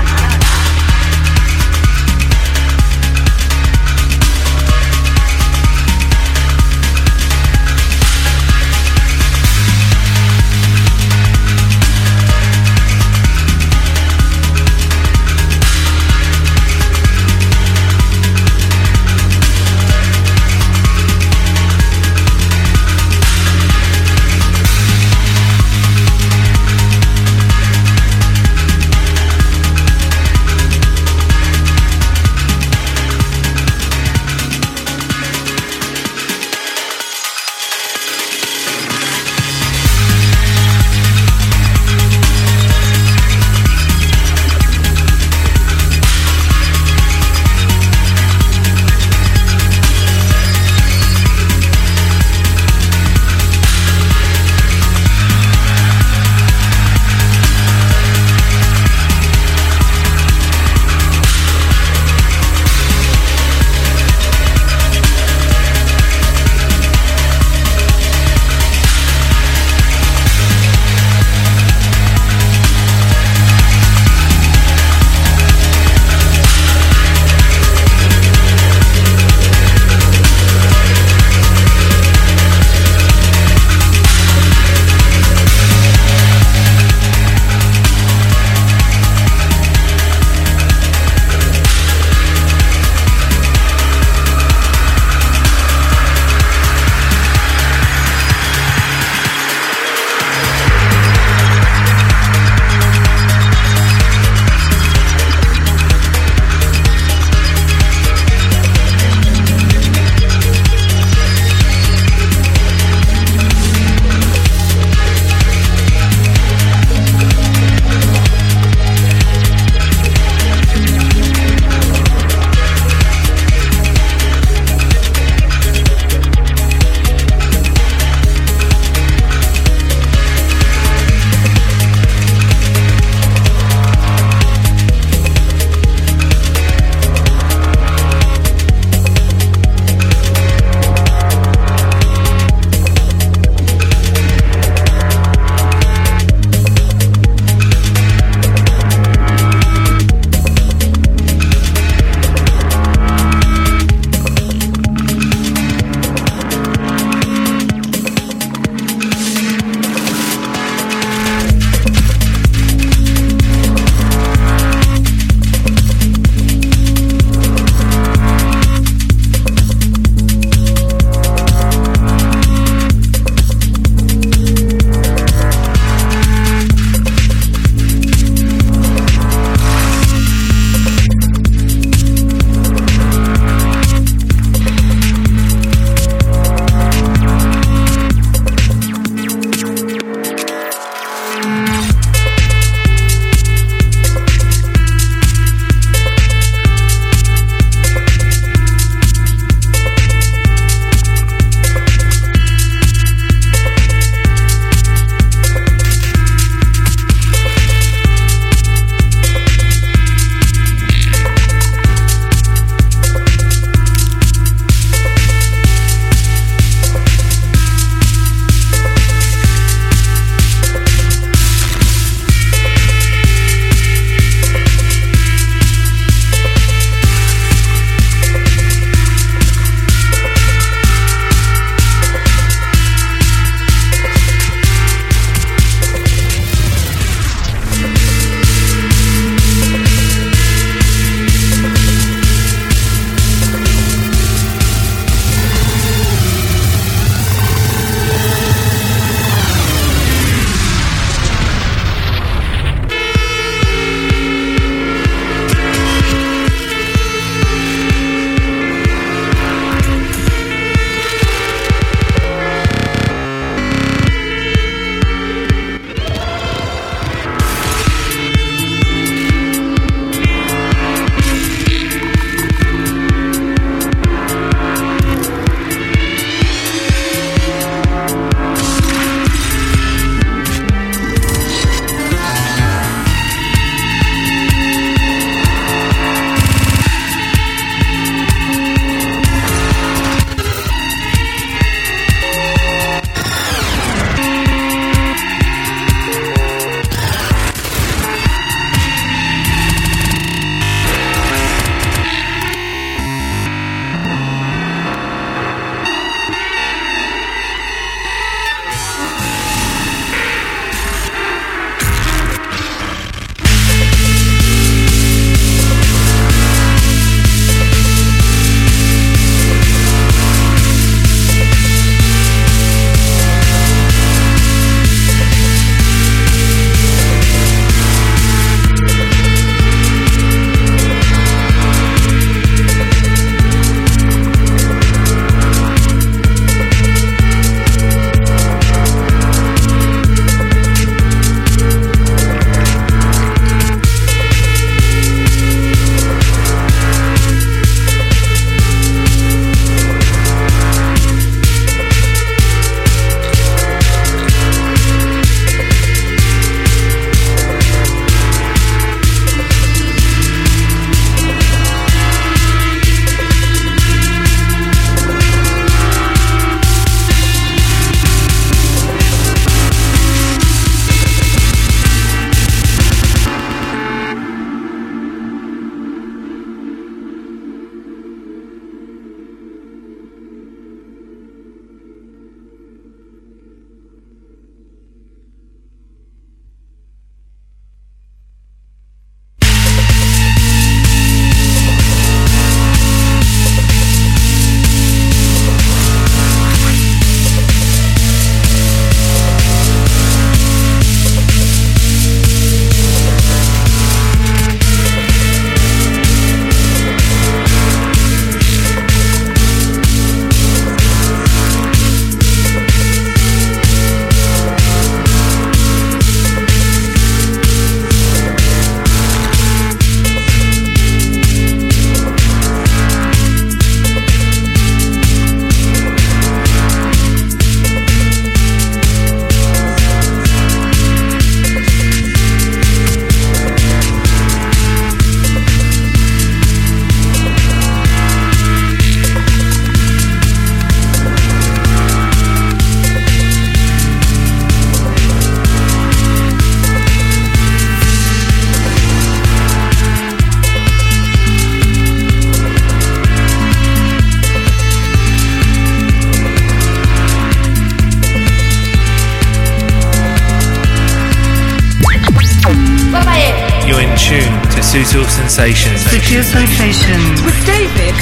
Sensations. Sutil Sensations. With David.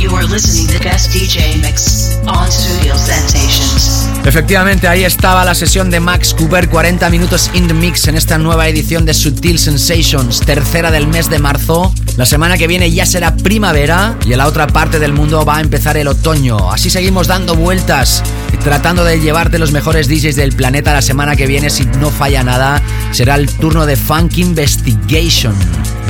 You are listening to the best DJ mix on Studio Sensations. Efectivamente, ahí estaba la sesión de Max Cooper, 40 minutos in the mix en esta nueva edición de Sutil Sensations, tercera del mes de marzo. La semana que viene ya será primavera y en la otra parte del mundo va a empezar el otoño. Así seguimos dando vueltas tratando de llevarte los mejores DJs del planeta la semana que viene. Si no falla nada, será el turno de Funk Investigation.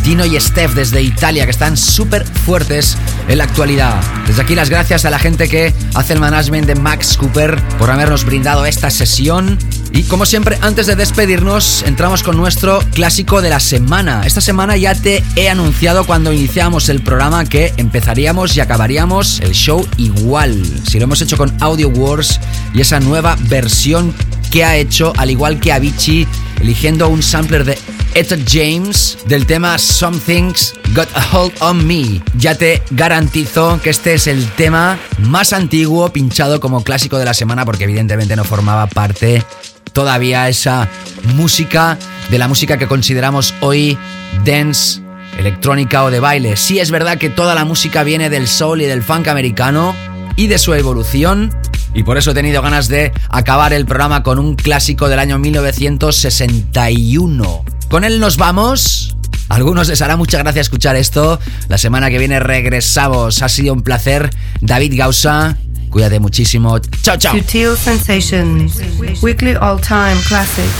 Dino y Steph desde Italia, que están súper fuertes en la actualidad. Desde aquí las gracias a la gente que hace el management de Max Cooper por habernos brindado esta sesión. Y como siempre, antes de despedirnos, entramos con nuestro clásico de la semana. Esta semana ya te he anunciado cuando iniciamos el programa que empezaríamos y acabaríamos el show igual. Si lo hemos hecho con Audio Wars y esa nueva versión que ha hecho, al igual que Avicii, eligiendo un sampler de Etta James del tema Some Things Got a Hold on Me. Ya te garantizo que este es el tema más antiguo pinchado como clásico de la semana porque evidentemente no formaba parte todavía esa música de la música que consideramos hoy dance, electrónica o de baile. Sí es verdad que toda la música viene del soul y del funk americano y de su evolución y por eso he tenido ganas de acabar el programa con un clásico del año 1961. Con él nos vamos. Algunos les hará mucha gracia escuchar esto. La semana que viene regresamos. Ha sido un placer. David Gausa, cuídate muchísimo. Chao, chao. Sutil Sensations. Weekly All Time Classic.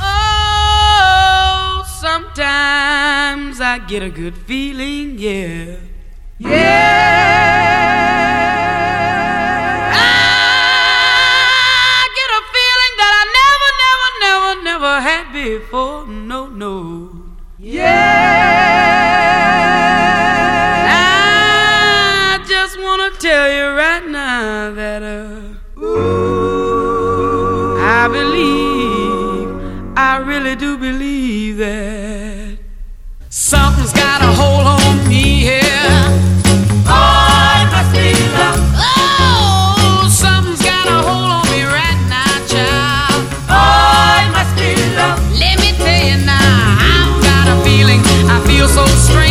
Oh, sometimes I get a good feeling, yeah. Yeah. I get a feeling that I never, never, never, never had before. No, no. Yeah. That, uh, I believe, I really do believe that something's got a hold on me here. It must be love. Oh, something's got a hold on me right now, child. Must be love. Let me tell you now, I've got a feeling. I feel so strange.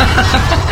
ha ha ha